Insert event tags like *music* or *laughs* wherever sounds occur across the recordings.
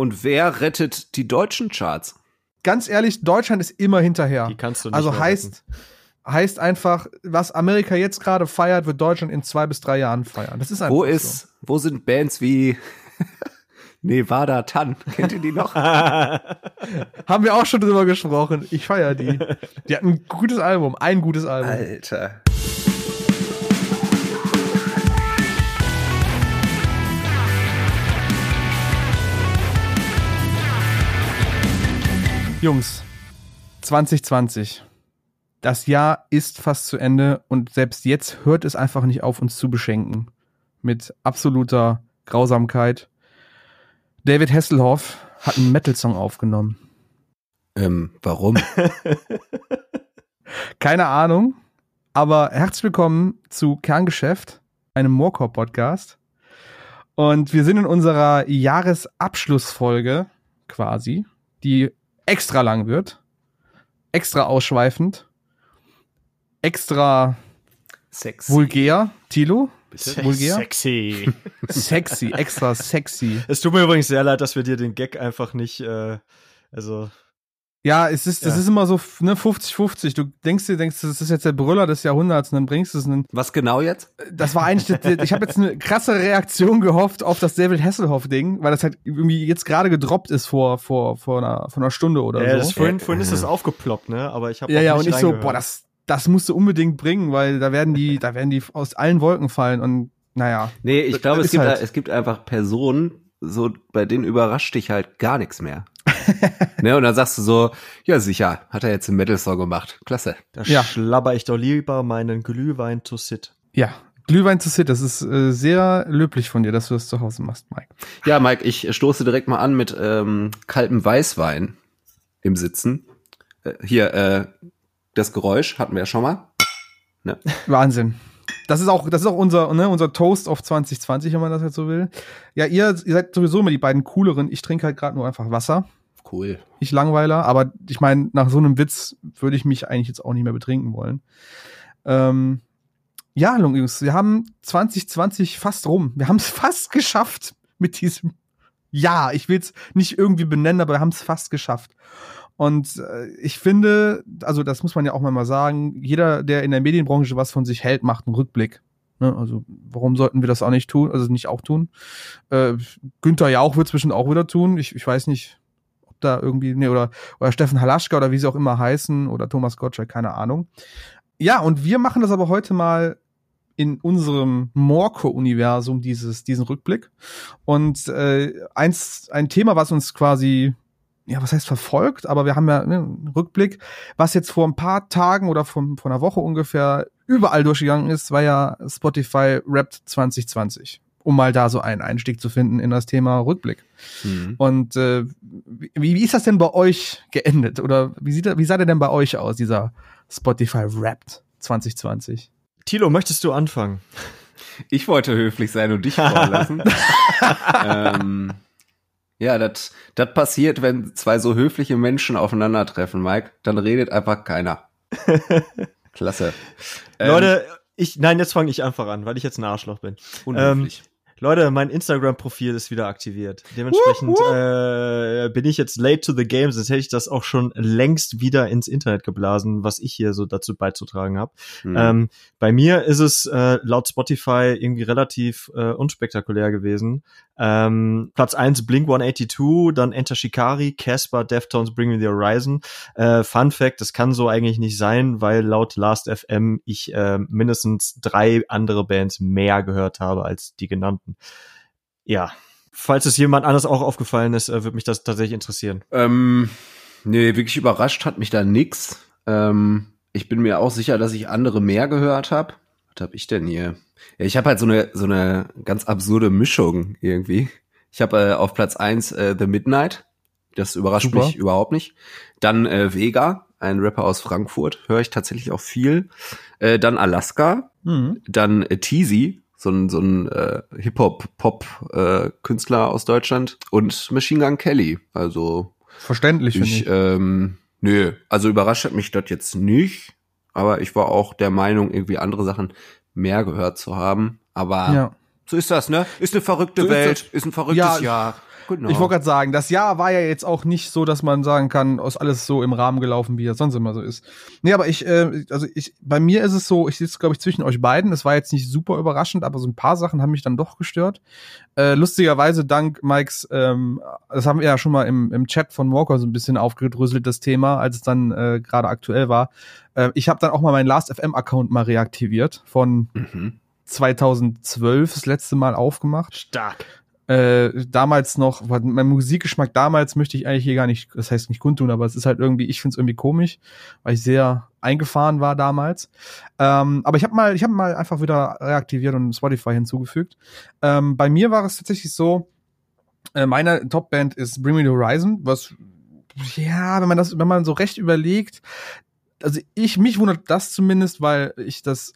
Und wer rettet die deutschen Charts? Ganz ehrlich, Deutschland ist immer hinterher. Die kannst du nicht also heißt, heißt einfach, was Amerika jetzt gerade feiert, wird Deutschland in zwei bis drei Jahren feiern. Das ist einfach Wo so. ist, wo sind Bands wie *laughs* Nevada Tan? Kennt ihr die noch? *laughs* Haben wir auch schon drüber gesprochen. Ich feiere die. Die hatten ein gutes Album, ein gutes Album. Alter. Jungs, 2020. Das Jahr ist fast zu Ende und selbst jetzt hört es einfach nicht auf, uns zu beschenken. Mit absoluter Grausamkeit. David Hasselhoff hat einen Metal-Song aufgenommen. Ähm, warum? *laughs* Keine Ahnung, aber herzlich willkommen zu Kerngeschäft, einem Morecore-Podcast. Und wir sind in unserer Jahresabschlussfolge quasi, die extra lang wird, extra ausschweifend, extra Sex. vulgär, Tilo, Se vulgär? Sexy. *laughs* sexy, extra sexy. es tut mir übrigens sehr leid, dass wir dir den Gag einfach nicht, äh, also Ja, es ist, das Ja. ist immer so, ne, 50-50. Du denkst dir, denkst, das ist jetzt der Brüller des Jahrhunderts und dann bringst du es und Was genau jetzt? das war eigentlich, das, ich habe jetzt eine krasse Reaktion gehofft auf das David Hasselhoff-Ding, weil das halt irgendwie jetzt gerade gedroppt ist vor, vor, vor, einer, vor einer Stunde oder ja, so. das, vorhin, vorhin ist das aufgeploppt, ne? Aber ich habe ja, ja, und ich so, boah, das, das musst du unbedingt bringen, weil da werden die, da werden die aus allen Wolken fallen und naja. Nee, ich Das glaube, es gibt, halt- es gibt einfach Personen, so, bei denen überrascht dich halt gar nichts mehr. *laughs* ne, und dann sagst du so, ja sicher, hat er jetzt einen Metal-Song gemacht. Klasse. Da Ja. schlabber ich doch lieber meinen Glühwein to sit. Ja, Glühwein zu Sit, das ist äh, sehr löblich von dir, dass du das zu Hause machst, Mike. Ja, Mike, ich stoße direkt mal an mit ähm, kaltem Weißwein im Sitzen. Äh, hier, äh, das Geräusch hatten wir ja schon mal. Wahnsinn. Das ist auch, das ist auch unser, ne, unser Toast auf 2020, wenn man das jetzt so will. Ja, ihr, ihr seid sowieso immer die beiden cooleren. Ich trinke halt gerade nur einfach Wasser. Cool. Ich langweiler, aber ich meine, nach so einem Witz würde ich mich eigentlich jetzt auch nicht mehr betrinken wollen. Ähm, ja, Jungs, wir haben 2020 fast rum. Wir haben es *laughs* fast geschafft mit diesem Ja. Ich will es nicht irgendwie benennen, aber wir haben es fast geschafft. Und äh, ich finde, also das muss man ja auch mal sagen, jeder, der in der Medienbranche was von sich hält, macht einen Rückblick. Ne? Also warum sollten wir das auch nicht tun, also nicht auch tun? Äh, Günther Jauch wird zwischen auch wieder tun. Ich, ich weiß nicht, da irgendwie, nee, oder, oder Steffen Halaschka oder wie sie auch immer heißen, oder Thomas Gottschalk, keine Ahnung. Ja, und wir machen das aber heute mal in unserem Morco-Universum dieses, diesen Rückblick. Und äh, eins, ein Thema, was uns quasi, ja, was heißt verfolgt, aber wir haben ja ne, einen Rückblick, was jetzt vor ein paar Tagen oder vor, vor einer Woche ungefähr überall durchgegangen ist, war ja Spotify Wrapped 2020. Um mal da so einen Einstieg zu finden in das Thema Rückblick. Mhm. Und äh, wie, wie ist das denn bei euch geendet? Oder wie sieht, wie sah der denn bei euch aus, dieser Spotify Wrapped 2020? Tilo, möchtest du anfangen? Ich wollte höflich sein und dich vorlassen. *laughs* ähm, ja, das passiert, wenn zwei so höfliche Menschen aufeinandertreffen, Mike. Dann redet einfach keiner. *laughs* Klasse. Ähm, Leute, ich, nein, jetzt fange ich einfach an, weil ich jetzt ein Arschloch bin. unhöflich. Leute, mein Instagram-Profil ist wieder aktiviert. Dementsprechend Wup, wup. äh, bin ich jetzt late to the game, sonst hätte ich das auch schon längst wieder ins Internet geblasen, was ich hier so dazu beizutragen habe. Hm. Ähm, bei mir ist es äh, laut Spotify irgendwie relativ äh, unspektakulär gewesen. Ähm, Platz eins Blink 182, dann Enter Shikari, Casper, Deftones, Bring Me the Horizon. Äh, Fun Fact, das kann so eigentlich nicht sein, weil laut Last FM ich äh, mindestens drei andere Bands mehr gehört habe als die genannten. Ja. Falls es jemand anders auch aufgefallen ist, äh, würde mich das tatsächlich interessieren. Ähm, nee, wirklich überrascht hat mich da nix. Ähm, ich bin mir auch sicher, dass ich andere mehr gehört habe. Was hab ich denn hier? Ja, ich habe halt so eine so eine ganz absurde Mischung irgendwie. Ich habe äh, auf Platz eins äh, The Midnight. Das überrascht Super. mich überhaupt nicht. Dann äh, Vega, ein Rapper aus Frankfurt, höre ich tatsächlich auch viel. Äh, dann Alaska, Mhm. dann äh, Teasy, so ein, so ein äh, Hip-Hop-Pop-Künstler aus Deutschland und Machine Gun Kelly. Also Verständlich, finde ich, ähm, nö, also überrascht hat mich das jetzt nicht, aber ich war auch der Meinung, irgendwie andere Sachen mehr gehört zu haben. Aber ja. so ist das, ne? Ist eine verrückte So ist Welt, das. ist, ein verrücktes Ja, Jahr. Genau. Ich wollte gerade sagen, das Jahr war ja jetzt auch nicht so, dass man sagen kann, ist alles so im Rahmen gelaufen, wie es sonst immer so ist. Nee, aber ich, äh, also ich, bei mir ist es so, ich sitze, glaube ich, zwischen euch beiden. Es war jetzt nicht super überraschend, aber so ein paar Sachen haben mich dann doch gestört. Äh, lustigerweise, dank Mikes, ähm, das haben wir ja schon mal im, im Chat von Walker so ein bisschen aufgedröselt, das Thema, als es dann äh, gerade aktuell war. Äh, ich habe dann auch mal meinen Last.fm-Account mal reaktiviert von Mhm. 2012 das letzte Mal aufgemacht. Stark. Äh, damals noch, mein Musikgeschmack damals möchte ich eigentlich hier gar nicht, das heißt nicht kundtun, aber es ist halt irgendwie, ich finde es irgendwie komisch, weil ich sehr eingefahren war damals. Ähm, aber ich habe mal, ich habe mal einfach wieder reaktiviert und Spotify hinzugefügt. Ähm, bei mir war es tatsächlich so, äh, meine Top-Band ist Bring Me the Horizon, was ja, wenn man das, wenn man so recht überlegt, also ich, mich wundert das zumindest, weil ich das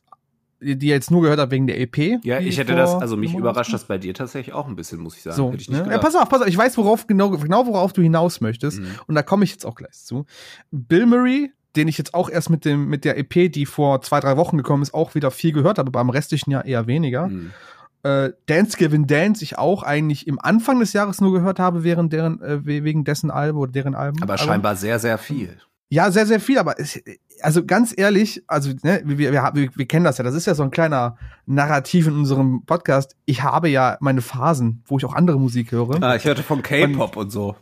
die jetzt nur gehört habe wegen der EP. Ja, ich hätte das, also mich überrascht das bei dir tatsächlich auch ein bisschen, muss ich sagen. So, Hätte ich ne? ja, pass auf, pass auf, ich weiß, worauf genau, genau worauf du hinaus möchtest. Mhm. Und da komme ich jetzt auch gleich zu. Bill Murray, den ich jetzt auch erst mit dem mit der EP, die vor zwei drei Wochen gekommen ist, auch wieder viel gehört habe, aber am restlichen Jahr eher weniger. Mhm. Äh, Dance Gavin Dance, ich auch eigentlich im Anfang des Jahres nur gehört habe, während deren äh, we- wegen dessen Album oder deren Album. Aber Album. scheinbar sehr, sehr viel. Ja, sehr, sehr viel, aber es, also ganz ehrlich, also ne, wir, wir, wir, wir kennen das ja, das ist ja so ein kleiner Narrativ in unserem Podcast. Ich habe ja meine Phasen, wo ich auch andere Musik höre. Ah, ich hörte von K-Pop und so.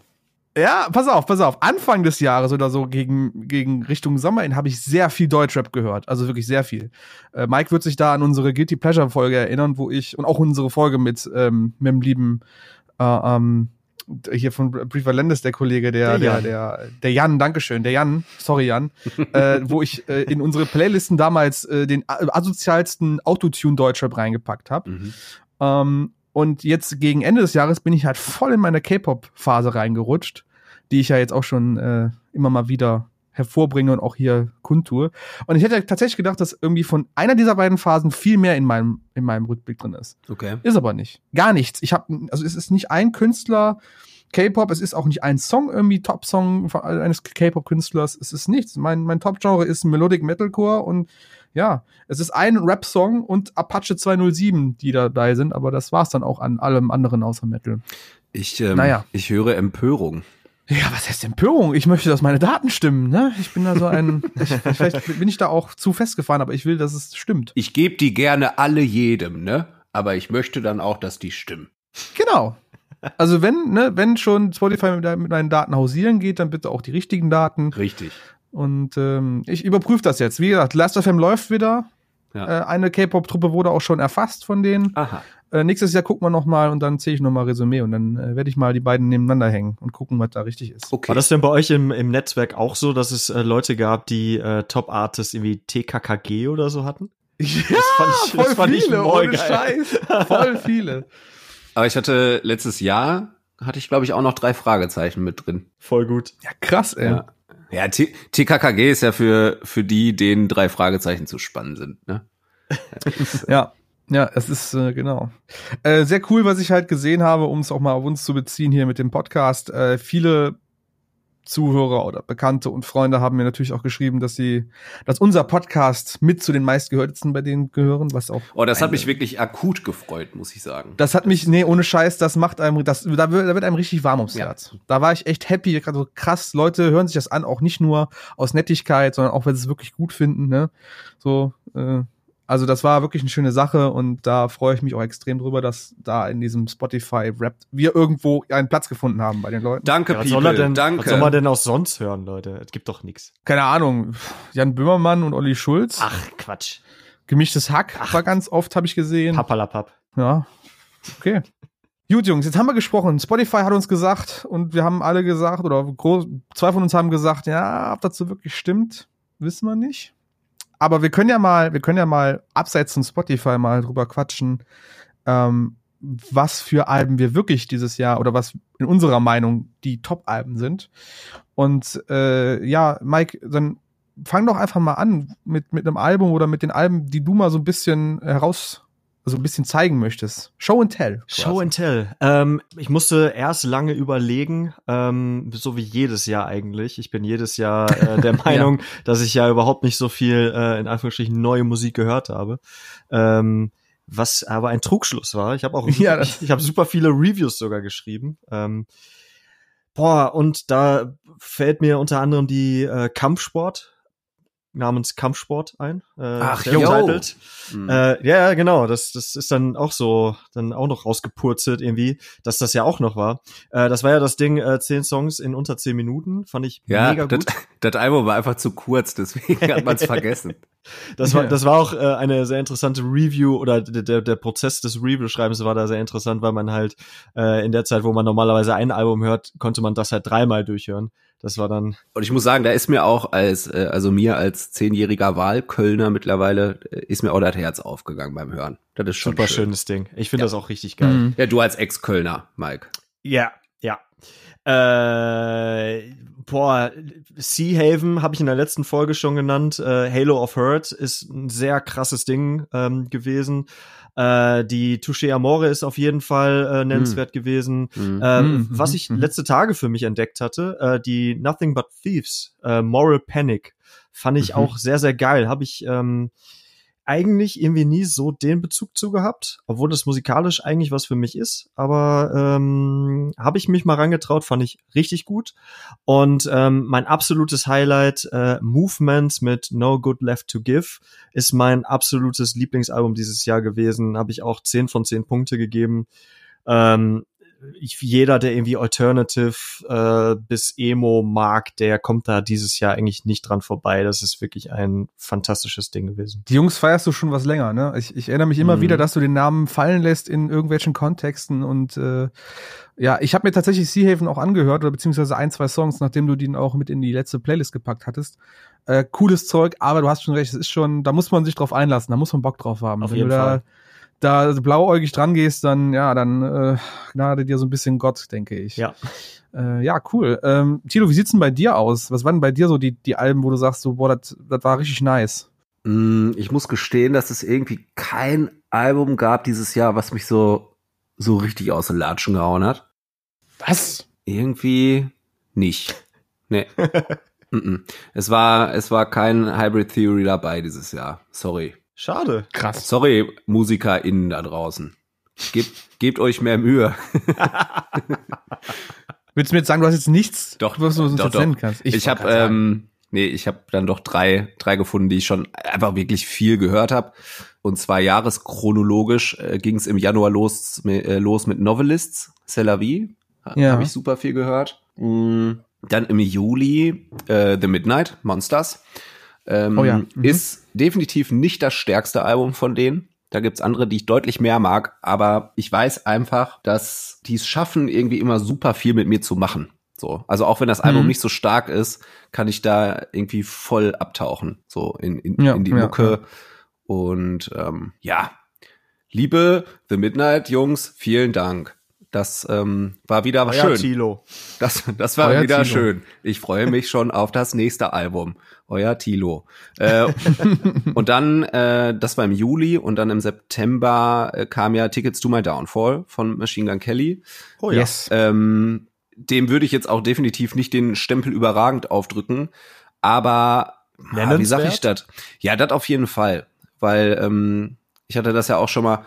Ja, pass auf, pass auf. Anfang des Jahres oder so gegen, gegen Richtung Sommer hin habe ich sehr viel Deutschrap gehört. Also wirklich sehr viel. Äh, Mike wird sich da an unsere Guilty Pleasure Folge erinnern, wo ich, und auch unsere Folge mit, ähm, mit dem lieben, äh, ähm, hier von Briefer Lendes, der Kollege, der, Der der, Jan. der, der Jan, Dankeschön, der Jan, sorry Jan, *laughs* äh, wo ich äh, in unsere Playlisten damals äh, den asozialsten Autotune Deutschrap reingepackt habe. Mhm. Ähm, und jetzt gegen Ende des Jahres bin ich halt voll in meine K-Pop-Phase reingerutscht, die ich ja jetzt auch schon äh, immer mal wieder hervorbringe und auch hier kundtue. Und ich hätte tatsächlich gedacht, dass irgendwie von einer dieser beiden Phasen viel mehr in meinem, in meinem Rückblick drin ist. Okay. Ist aber nicht. Gar nichts. Ich habe, also es ist nicht ein Künstler K-Pop, es ist auch nicht ein Song irgendwie Top-Song eines K-Pop-Künstlers. Es ist nichts. Mein, mein Top-Genre ist Melodic Metalcore und ja, es ist ein Rap-Song und Apache 207, die dabei sind, aber das war's dann auch an allem anderen außer Metal. Ich, ähm, Naja. ich höre Empörung. Ja, was heißt Empörung? Ich möchte, dass meine Daten stimmen, ne? Ich bin da so ein, *laughs* ich, vielleicht bin ich da auch zu festgefahren, aber ich will, dass es stimmt. Ich gebe die gerne alle jedem, ne? Aber ich möchte dann auch, dass die stimmen. Genau. Also wenn, ne, wenn schon Spotify mit, mit meinen Daten hausieren geht, dann bitte auch die richtigen Daten. Richtig. Und ähm, ich überprüfe das jetzt. Wie gesagt, Last.fm läuft wieder. Ja. Äh, eine K-Pop-Truppe wurde auch schon erfasst von denen. Aha. Äh, nächstes Jahr gucken wir noch mal und dann zähle ich noch mal Resümee und dann äh, werde ich mal die beiden nebeneinander hängen und gucken, was da richtig ist. Okay. War das denn bei euch im, im Netzwerk auch so, dass es äh, Leute gab, die äh, Top-Artists irgendwie TKKG oder so hatten? *laughs* Ja, fand ich- das voll fand ich viele, voll ohne geil. Scheiß. *laughs* Voll viele. Aber ich hatte letztes Jahr, hatte ich glaube ich auch noch drei Fragezeichen mit drin. Voll gut. Ja, krass, ey. Ja. Ja, T TKKG ist ja für, für die, denen drei Fragezeichen zu spannend sind, ne? *laughs* Ja, ja, es ist äh, genau. Äh, sehr cool, was ich halt gesehen habe, um es auch mal auf uns zu beziehen hier mit dem Podcast. Äh, viele Zuhörer oder Bekannte und Freunde haben mir natürlich auch geschrieben, dass sie, dass unser Podcast mit zu den meistgehörtesten bei denen gehören, was auch. Oh, das hat mich wirklich akut gefreut, muss ich sagen. Das hat mich, nee, ohne Scheiß, das macht einem, das, da wird, da wird einem richtig warm ums Ja. Herz. Da war ich echt happy, gerade so krass, Leute hören sich das an, auch nicht nur aus Nettigkeit, sondern auch, weil sie es wirklich gut finden, ne? So, äh, also das war wirklich eine schöne Sache und da freue ich mich auch extrem drüber, dass da in diesem Spotify-Rap wir irgendwo einen Platz gefunden haben bei den Leuten. Danke, Ja, was People, soll er denn, danke. was soll man denn auch sonst hören, Leute? Es gibt doch nix. Keine Ahnung, Jan Böhmermann und Olli Schulz, Ach, Quatsch. gemischtes Hack war ganz oft, habe ich gesehen. Pappalapapp. Ja. Okay. Gut, Jungs, jetzt haben wir gesprochen. Spotify hat uns gesagt und wir haben alle gesagt, oder groß, zwei von uns haben gesagt, ja, ob das so wirklich stimmt, wissen wir nicht. Aber wir können ja mal, wir können ja mal abseits von Spotify mal drüber quatschen, ähm, was für Alben wir wirklich dieses Jahr oder was in unserer Meinung die Top-Alben sind. Und äh, ja, Mike, dann fang doch einfach mal an mit, mit einem Album oder mit den Alben, die du mal so ein bisschen heraus, also ein bisschen zeigen möchtest. Show and tell. Show and Tell. Ähm, ich musste erst lange überlegen, ähm, so wie jedes Jahr eigentlich. Ich bin jedes Jahr äh, *laughs* der Meinung, dass ich ja überhaupt nicht so viel äh, in Anführungsstrichen neue Musik gehört habe. Ähm, was aber ein Trugschluss war. Ich habe auch *laughs* Ja, ich, ich habe super viele Reviews sogar geschrieben. Ähm, boah, und da fällt mir unter anderem die äh, Kampfsport namens Kampfsport ein. Äh, Ach. Mhm. Äh, ja, ja, genau. Das, das ist dann auch so, dann auch noch rausgepurzelt irgendwie, dass das ja auch noch war. Äh, das war ja das Ding, äh, zehn Songs in unter zehn Minuten. Fand ich ja, mega das, gut. *laughs* das Album war einfach zu kurz, deswegen hat man es *laughs* vergessen. Das war, das war auch äh, eine sehr interessante Review oder der, der, der Prozess des Review-Schreibens war da sehr interessant, weil man halt äh, in der Zeit, wo man normalerweise ein Album hört, konnte man das halt dreimal durchhören. Das war dann, Und ich muss sagen, da ist mir auch als, äh, also mir als zehnjähriger Wahlkölner mittlerweile, äh, ist mir auch das Herz aufgegangen beim Hören. Das ist schon super schön. schönes Ding. Ich finde Ja. das auch richtig geil. Mhm. Ja, du als Ex-Kölner, Mike. Ja, ja. Äh, boah, Sea Haven habe ich in der letzten Folge schon genannt. Äh, Halo of Hurt ist ein sehr krasses Ding ähm, gewesen. Äh, die Touche Amore ist auf jeden Fall äh, nennenswert gewesen. Mhm. Äh, Mhm, was ich letzte Tage für mich entdeckt hatte, äh, die Nothing But Thieves, äh, Moral Panic, fand ich Mhm. auch sehr, sehr geil. Habe ich ähm, eigentlich irgendwie nie so den Bezug zu gehabt, obwohl das musikalisch eigentlich was für mich ist. Aber ähm, habe ich mich mal rangetraut, fand ich richtig gut. Und ähm, mein absolutes Highlight, äh, Movement mit No Good Left to Give, ist mein absolutes Lieblingsalbum dieses Jahr gewesen. Habe ich auch 10 von 10 Punkte gegeben. Ähm, jeder, der irgendwie Alternative äh, bis Emo mag, der kommt da dieses Jahr eigentlich nicht dran vorbei. Das ist wirklich ein fantastisches Ding gewesen. Die Jungs feierst du schon was länger, ne? Ich, ich erinnere mich immer Mhm. wieder, dass du den Namen fallen lässt in irgendwelchen Kontexten und äh, ja, ich habe mir tatsächlich Sea Haven auch angehört oder beziehungsweise ein, zwei Songs, nachdem du den auch mit in die letzte Playlist gepackt hattest. Äh, cooles Zeug, aber du hast schon recht, es ist schon, da muss man sich drauf einlassen, da muss man Bock drauf haben. Auf Wenn jeden du da, Fall. Da blauäugig dran gehst, dann ja, dann äh, gnade dir so ein bisschen Gott, denke ich. Ja. Äh, ja, cool. Ähm, Tilo, wie sieht's denn bei dir aus? Was waren denn bei dir so die, die Alben, wo du sagst, so, boah, das das war richtig nice? Mm, Ich muss gestehen, dass es irgendwie kein Album gab dieses Jahr, was mich so, so richtig aus den Latschen gehauen hat. Was? Irgendwie nicht. Nee. *laughs* Es war, es war kein Hybrid Theory dabei dieses Jahr. Sorry. Schade. Krass. Sorry, MusikerInnen da draußen. Gebt, gebt euch mehr Mühe. *laughs* Willst du mir jetzt sagen, du hast jetzt nichts, Doch, was du uns doch, jetzt doch. nennen kannst? Ich, wollte habe ähm, nee, ich habe dann doch drei, drei gefunden, die ich schon einfach wirklich viel gehört habe. Und zwar jahreschronologisch äh, ging es im Januar los, mit- äh, los mit Novelists, C'est la vie. Ha- Ja. Habe ich super viel gehört. Mm, Dann im Juli äh, The Midnight Monsters. Ähm, Oh ja, mhm. Ist definitiv nicht das stärkste Album von denen. Da gibt's andere, die ich deutlich mehr mag, aber ich weiß einfach, dass die es schaffen, irgendwie immer super viel mit mir zu machen. So, also auch wenn das Album Mhm. nicht so stark ist, kann ich da irgendwie voll abtauchen, so in, in, Ja, in die ja, Mucke. Und ähm, ja, liebe The Midnight Jungs, vielen Dank. Das ähm, war wieder Euer schön. Tilo. Das, das war Euer wieder Tilo. schön. Ich freue mich schon auf das nächste Album. Euer Tilo. Äh, *laughs* und dann, äh, das war im Juli und dann im September äh, kam ja Tickets to My Downfall von Machine Gun Kelly. Oh ja. yes. Ähm, dem würde ich jetzt auch definitiv nicht den Stempel überragend aufdrücken, aber ah, wie sag ich das? Ja, das auf jeden Fall, weil ähm, ich hatte das ja auch schon mal,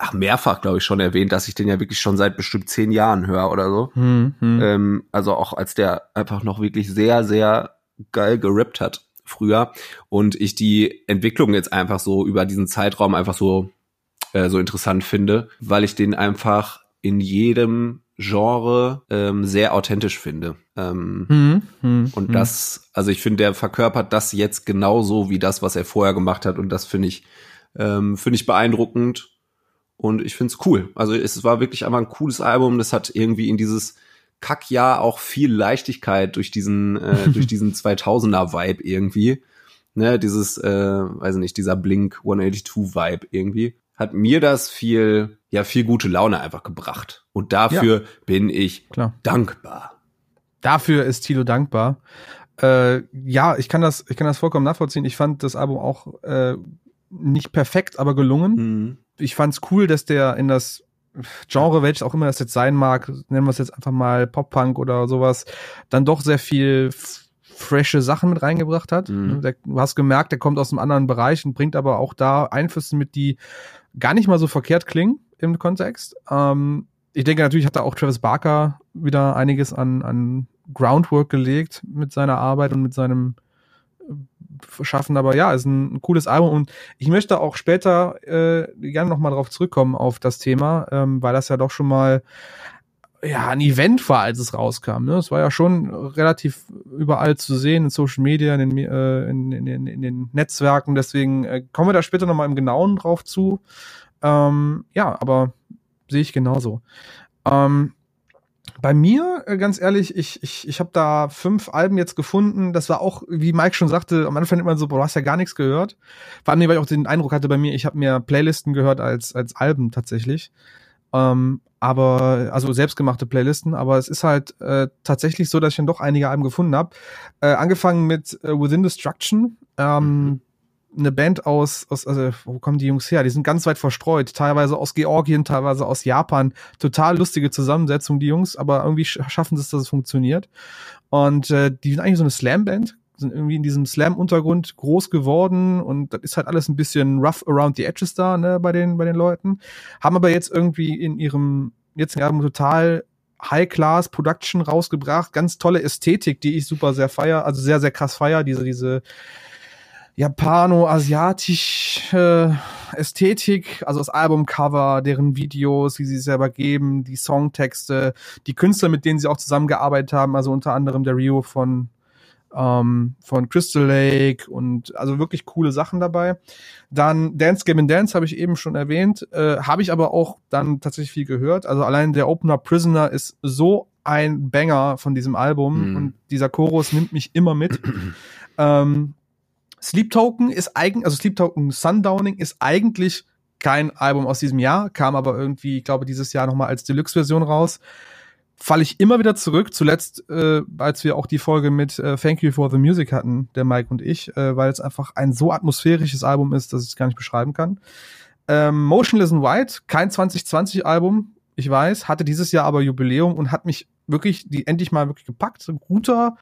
ach mehrfach glaube ich schon erwähnt, dass ich den ja wirklich schon seit bestimmt zehn Jahren höre oder so. Hm, hm. Ähm, also auch als der einfach noch wirklich sehr, sehr geil gerippt hat früher und ich die Entwicklung jetzt einfach so über diesen Zeitraum einfach so äh, so interessant finde, weil ich den einfach in jedem Genre ähm, sehr authentisch finde. Ähm, Hm, hm, und hm. das, also ich finde, der verkörpert das jetzt genauso wie das, was er vorher gemacht hat. Und das finde ich, ähm, finde ich beeindruckend. Und ich finde es cool. Also es war wirklich einfach ein cooles Album. Das hat irgendwie in dieses Kackjahr auch viel Leichtigkeit durch diesen, äh, *laughs* durch diesen 2000er Vibe irgendwie. Ne, dieses, äh, weiß nicht, dieser Blink 182 Vibe irgendwie. Hat mir das viel, ja, viel gute Laune einfach gebracht. Und dafür bin ich Klar. dankbar. Dafür ist Tilo dankbar. Äh, ja, ich kann das, ich kann das vollkommen nachvollziehen. Ich fand das Album auch äh, nicht perfekt, aber gelungen. Mhm. Ich fand's cool, dass der in das Genre, welches auch immer das jetzt sein mag, nennen wir es jetzt einfach mal Pop-Punk oder sowas, dann doch sehr viel frische Sachen mit reingebracht hat. Mhm. Der, du hast gemerkt, der kommt aus einem anderen Bereich und bringt aber auch da Einflüsse mit, die gar nicht mal so verkehrt klingen im Kontext. Ähm, ich denke, natürlich hat da auch Travis Barker wieder einiges an, an Groundwork gelegt mit seiner Arbeit und mit seinem Schaffen. Aber ja, ist ein, ein cooles Album und ich möchte auch später äh, gerne nochmal drauf zurückkommen auf das Thema, ähm, weil das ja doch schon mal ja, ein Event war, als es rauskam. Ne? Es war ja schon relativ überall zu sehen, in Social Media, in den, äh, in, in, in, in den Netzwerken. Deswegen äh, kommen wir da später nochmal im Genauen drauf zu. Ähm, ja, aber sehe ich genauso. Ähm, bei mir, äh, ganz ehrlich, ich, ich, ich habe da fünf Alben jetzt gefunden. Das war auch, wie Mike schon sagte, am Anfang immer so, boah, du hast ja gar nichts gehört. Vor allem, weil ich auch den Eindruck hatte bei mir, ich habe mehr Playlisten gehört als, als Alben tatsächlich. Ähm, aber, also selbstgemachte Playlisten, aber es ist halt äh, tatsächlich so, dass ich dann doch einige Alben gefunden habe. Äh, angefangen mit äh, Within Destruction, ähm, Mhm. Eine Band aus, aus, also wo kommen die Jungs her? Die sind ganz weit verstreut, teilweise aus Georgien, teilweise aus Japan. Total lustige Zusammensetzung, die Jungs, aber irgendwie sch schaffen sie es, dass es funktioniert. Und äh, die sind eigentlich so eine Slam-Band, sind irgendwie in diesem Slam-Untergrund groß geworden und das ist halt alles ein bisschen rough around the edges da, ne, bei den, bei den Leuten. Haben aber jetzt irgendwie in ihrem, jetzt in ihrem total High-Class Production rausgebracht, ganz tolle Ästhetik, die ich super sehr feier, also sehr, sehr krass feier, diese, diese japano-asiatisch äh, Ästhetik, also das Albumcover, deren Videos, wie sie es selber geben, die Songtexte, die Künstler, mit denen sie auch zusammengearbeitet haben, also unter anderem der Rio von ähm, von Crystal Lake und also wirklich coole Sachen dabei. Dann Dance Game and Dance habe ich eben schon erwähnt, äh, habe ich aber auch dann tatsächlich viel gehört. Also allein der Opener Prisoner ist so ein Banger von diesem Album Mhm. und dieser Chorus nimmt mich immer mit. *clears throat* ähm, Sleep Token ist eigen, also Sleep Token Sundowning ist eigentlich kein Album aus diesem Jahr, kam aber irgendwie, ich glaube, dieses Jahr nochmal als Deluxe-Version raus. Falle ich immer wieder zurück, zuletzt, äh, als wir auch die Folge mit äh, Thank You for the Music hatten, der Mike und ich, äh, weil es einfach ein so atmosphärisches Album ist, dass ich es gar nicht beschreiben kann. Ähm, Motionless in White, kein 2020-Album, ich weiß, hatte dieses Jahr aber Jubiläum und hat mich wirklich, die endlich mal wirklich gepackt. Ein guter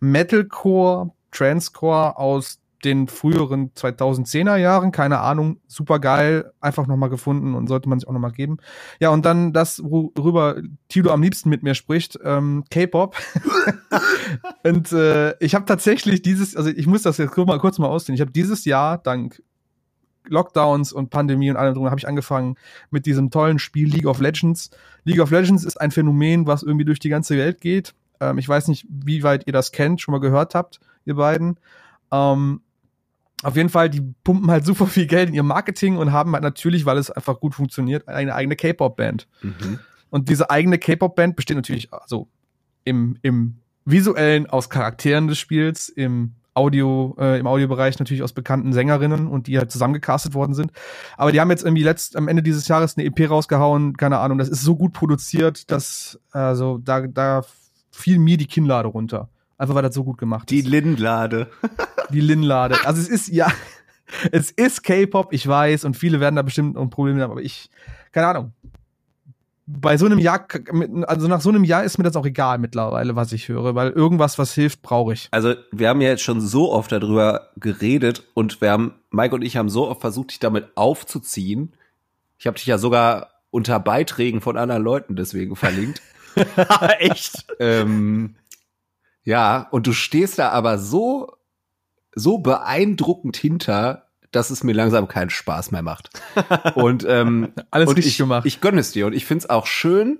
Metalcore, Transcore aus den früheren 2010er Jahren, keine Ahnung, super geil, einfach nochmal gefunden und sollte man sich auch nochmal geben. Ja, und dann das, worüber Tilo am liebsten mit mir spricht, ähm, K-Pop. *laughs* und äh, ich habe tatsächlich dieses, also ich muss das jetzt kurz mal, kurz mal ausdehnen, ich habe dieses Jahr dank Lockdowns und Pandemie und allem drum habe ich angefangen mit diesem tollen Spiel League of Legends. League of Legends ist ein Phänomen, was irgendwie durch die ganze Welt geht. Ähm, ich weiß nicht, wie weit ihr das kennt, schon mal gehört habt, ihr beiden. Ähm, auf jeden Fall, die pumpen halt *laughs* super viel Geld in ihr Marketing und haben halt natürlich, weil es einfach gut funktioniert, eine eigene K-Pop-Band. Mhm. Und diese eigene K-Pop-Band besteht natürlich also im, im visuellen aus Charakteren des Spiels, im Audio, äh, im Audiobereich natürlich aus bekannten Sängerinnen und die halt zusammengecastet worden sind. Aber die haben jetzt irgendwie letzt, am Ende dieses Jahres eine EP rausgehauen, keine Ahnung, das ist so gut produziert, dass, also da, da fiel mir die Kinnlade runter. Einfach weil das so gut gemacht Die ist. Lindlade. *laughs* Die Lin-Lade. Also es ist, ja, *laughs* es ist K-Pop, ich weiß, und viele werden da bestimmt ein Problem haben, aber ich, keine Ahnung. Bei so einem Jahr, also nach so einem Jahr ist mir das auch egal mittlerweile, was ich höre, weil irgendwas, was hilft, brauche ich. Also wir haben ja jetzt schon so oft darüber geredet und wir haben, Mike und ich haben so oft versucht, dich damit aufzuziehen. Ich habe dich ja sogar unter Beiträgen von anderen Leuten deswegen verlinkt. *laughs* Echt? ähm, ja, und du stehst da aber so, so beeindruckend hinter, dass es mir langsam keinen Spaß mehr macht. *laughs* Und ähm, Alles und richtig ich, gemacht. Ich gönne es dir und ich find's auch schön,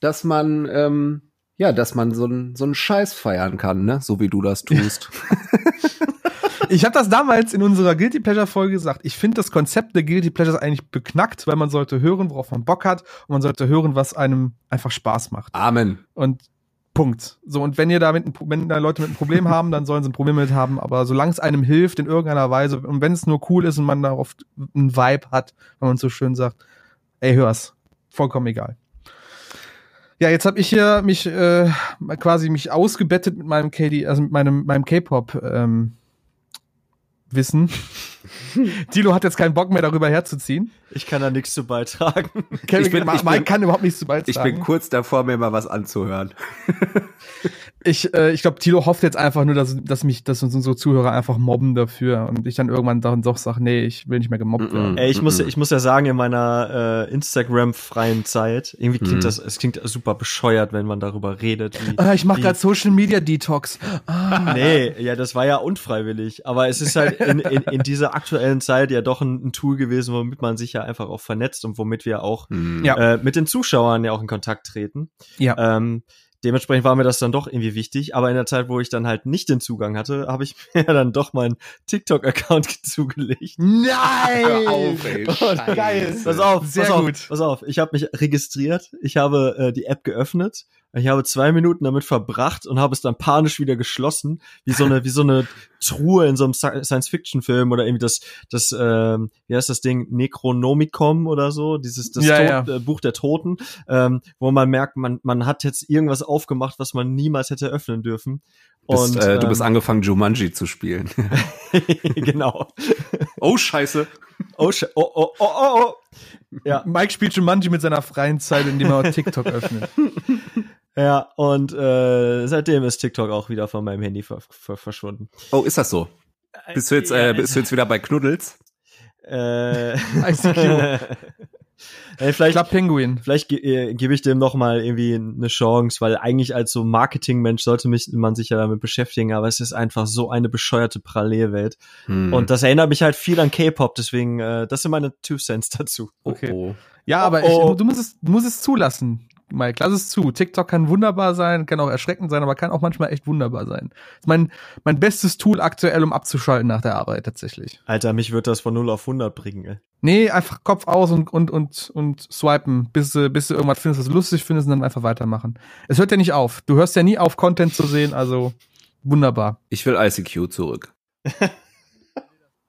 dass man ähm, ja, dass man so einen so einen Scheiß feiern kann, ne, so wie du das tust. *laughs* *laughs* Ich habe das damals in unserer Guilty Pleasure Folge gesagt. Ich finde das Konzept der Guilty Pleasures eigentlich beknackt, weil man sollte hören, worauf man Bock hat und man sollte hören, was einem einfach Spaß macht. Amen. Und Punkt. So, und wenn ihr ein, Pro- wenn da Leute mit einem Problem haben, dann sollen sie ein Problem mit haben, aber solange es einem hilft in irgendeiner Weise und wenn es nur cool ist und man darauf einen Vibe hat, wenn man so schön sagt, ey, hör's. Vollkommen egal. Ja, jetzt habe ich hier mich äh, quasi mich ausgebettet mit meinem KD, also mit meinem, meinem K-Pop ähm, Wissen. *laughs* Tilo hat jetzt keinen Bock mehr darüber herzuziehen. Ich kann da nichts zu beitragen. Kevin, Ich bin- ich Mike bin- kann überhaupt nichts zu Ich beitragen. bin kurz davor, mir mal was anzuhören. *laughs* Ich, äh, ich glaube, Tilo hofft jetzt einfach nur, dass, dass mich, dass uns unsere Zuhörer einfach mobben dafür und ich dann irgendwann dann doch sage, nee, ich will nicht mehr gemobbt werden. Ey, ich muss, ich muss ja sagen, in meiner äh, Instagram-freien Zeit, irgendwie klingt Mhm. das, es klingt super bescheuert, wenn man darüber redet. Wie, Ah, ich mache gerade Social Media Detox. Ah. *laughs* Nee, ja, das war ja unfreiwillig. Aber es ist halt in, in, in dieser aktuellen Zeit ja doch ein, ein Tool gewesen, womit man sich ja einfach auch vernetzt und womit wir auch Hm. Ja. äh, mit den Zuschauern ja auch in Kontakt treten. Ja. Ähm, dementsprechend war mir das dann doch irgendwie wichtig. Aber in der Zeit, wo ich dann halt nicht den Zugang hatte, habe ich *laughs* mir dann doch meinen TikTok-Account *laughs* zugelegt. Nein! Hör auf, ey, Scheiße. geil. Pass auf, Sehr pass auf, gut. pass auf. Ich habe mich registriert, ich habe äh, die App geöffnet, ich habe zwei Minuten damit verbracht und habe es dann panisch wieder geschlossen, wie so eine wie so eine Truhe in so einem Science-Fiction-Film oder irgendwie das das ähm, wie heißt das Ding Necronomicon oder so, dieses das Ja, Tod, Äh, Buch der Toten, ähm, wo man merkt, man man hat jetzt irgendwas aufgemacht, was man niemals hätte öffnen dürfen. Bist, äh, du bist ähm, angefangen, Jumanji zu spielen. *laughs* genau. oh, scheiße. Oh, sch- oh, oh, oh, oh, oh. Ja, Mike spielt Jumanji mit seiner freien Zeit, indem er TikTok öffnet. Ja, und äh, seitdem ist TikTok auch wieder von meinem Handy ver ver verschwunden. Oh, ist das so? Bist du jetzt, äh, bist du jetzt wieder bei Knuddels? Äh, ICQ. *laughs* Ey, vielleicht Club Penguin. vielleicht ge äh, gebe ich dem noch mal irgendwie eine Chance, weil eigentlich als so Marketingmensch sollte mich man sich ja damit beschäftigen, aber es ist einfach so eine bescheuerte Parallelwelt Hm. und das erinnert mich halt viel an K-Pop, deswegen äh, das sind meine Two Cents dazu. Okay. Oh, oh. Ja, aber Oh, oh. Ich, du musst es, du musst es zulassen. Mike, lass es zu. TikTok kann wunderbar sein, kann auch erschreckend sein, aber kann auch manchmal echt wunderbar sein. ist mein, mein bestes Tool aktuell, um abzuschalten nach der Arbeit tatsächlich. Alter, mich wird das von 0 auf 100 bringen, ey. Nee, einfach Kopf aus und, und, und, und swipen, bis, du- bis du irgendwas findest, was du lustig findest und dann einfach weitermachen. Es hört ja nicht auf. Du hörst ja nie auf, Content zu sehen, also wunderbar. Ich will ICQ zurück. *laughs*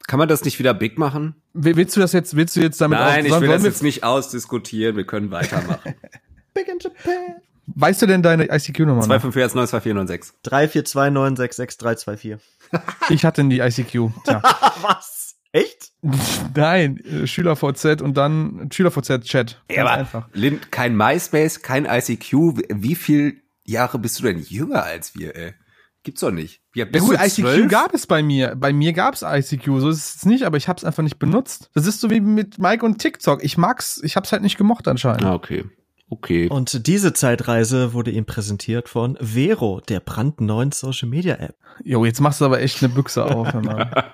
Kann man das nicht wieder big machen? Will- Willst du das jetzt, willst du jetzt damit Nein, ich will das jetzt nicht ausdiskutieren. Wir können weitermachen. *laughs* Big in Japan. Weißt du denn deine ICQ-Nummer? noch? 254 342966324. *laughs* *laughs* Ich hatte die ICQ. Tja. Was? Echt? *laughs* Nein, äh, SchülerVZ und dann SchülerVZ-Chat. Ja, aber einfach. Lin, kein MySpace, kein ICQ. Wie viel Jahre bist du denn jünger als wir, ey? Gibt's doch nicht. Ja, Ja bist gut, du ICQ 12? gab es bei mir. Bei mir gab's ICQ, so ist es nicht, aber ich hab's einfach nicht benutzt. Das ist so wie mit Mike und TikTok. Ich mag's, ich hab's halt nicht gemocht anscheinend. Ah, okay. Okay. Und diese Zeitreise wurde ihm präsentiert von Vero, der brandneuen Social Media App. Jo, jetzt machst du aber echt eine Büchse auf. hör mal.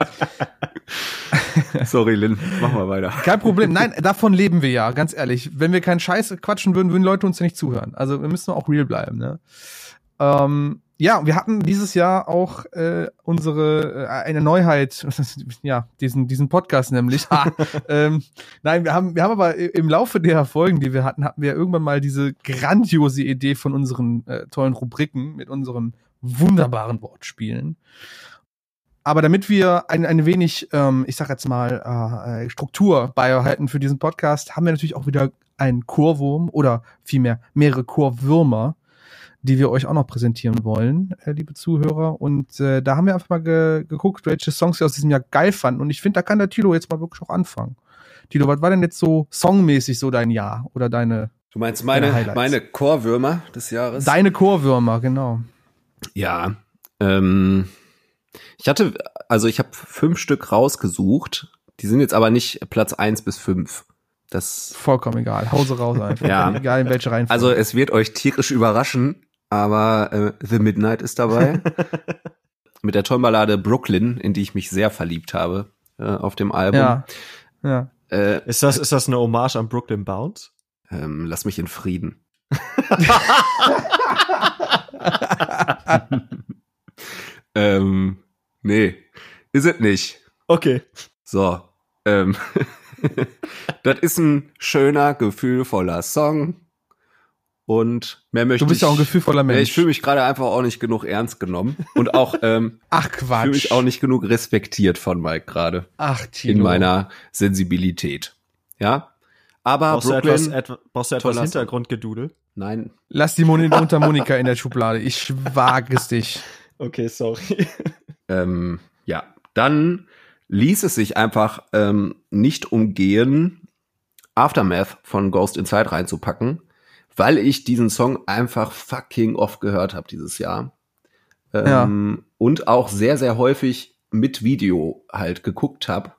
*laughs* Sorry, Lin. Mach mal weiter. Kein Problem. Nein, davon leben wir ja, ganz ehrlich. Wenn wir keinen Scheiß quatschen würden, würden Leute uns ja nicht zuhören. Also wir müssen auch real bleiben, ne? Ähm, ja, wir hatten dieses Jahr auch äh, unsere äh, eine Neuheit, *laughs* ja, diesen diesen Podcast nämlich. Ha, *laughs* ähm, nein, wir haben wir haben aber im Laufe der Folgen, die wir hatten, hatten wir irgendwann mal diese grandiose Idee von unseren äh, tollen Rubriken mit unseren wunderbaren Wortspielen. Aber damit wir ein, ein wenig, ähm, ich sag jetzt mal, äh, Struktur beibehalten für diesen Podcast, haben wir natürlich auch wieder einen Chorwurm oder vielmehr mehrere Chorwürmer, die wir euch auch noch präsentieren wollen, äh, liebe Zuhörer. Und äh, da haben wir einfach mal ge geguckt, welche Songs wir aus diesem Jahr geil fanden. Und ich finde, da kann der Tilo jetzt mal wirklich auch anfangen. Tilo, was war denn jetzt so songmäßig so dein Jahr oder deine Du meinst meine, meine Chorwürmer des Jahres? deine Chorwürmer, genau. Ja. Ähm, ich hatte, also ich habe fünf Stück rausgesucht. Die sind jetzt aber nicht Platz eins bis fünf. Das, Vollkommen egal. Hause raus einfach. Ja. Egal in welche Reihenfolge. also es wird euch tierisch überraschen, aber äh, The Midnight ist dabei. *laughs* Mit der tollen Ballade Brooklyn, in die ich mich sehr verliebt habe äh, auf dem Album. ja. Ja. Äh, Ist das, ist das eine Hommage an Brooklyn Bounce? ähm, lass mich in Frieden. *laughs* ähm, nee, ist es nicht. Okay. So, ähm, *laughs* das ist ein schöner, gefühlvoller Song. Und mehr möchte Du bist ich. ja auch ein gefühlvoller Mensch. Ich fühle mich gerade einfach auch nicht genug ernst genommen und auch ähm, *laughs* Ach fühle Quatsch. mich auch nicht genug respektiert von Mike gerade Ach Tilo. in meiner Sensibilität. Ja, aber Brauchst du Brooklyn, etwas, etwa, brauchst du etwas. Hintergrundgedudel? nein, Lass die Moni *laughs* unter Monika in der Schublade. Ich wage es dich. Okay, sorry. *laughs* ähm, ja, dann ließ es sich einfach ähm, nicht umgehen, Aftermath von Ghost Inside reinzupacken, weil ich diesen Song einfach fucking oft gehört habe dieses Jahr. ähm, und auch sehr, sehr häufig mit Video halt geguckt habe.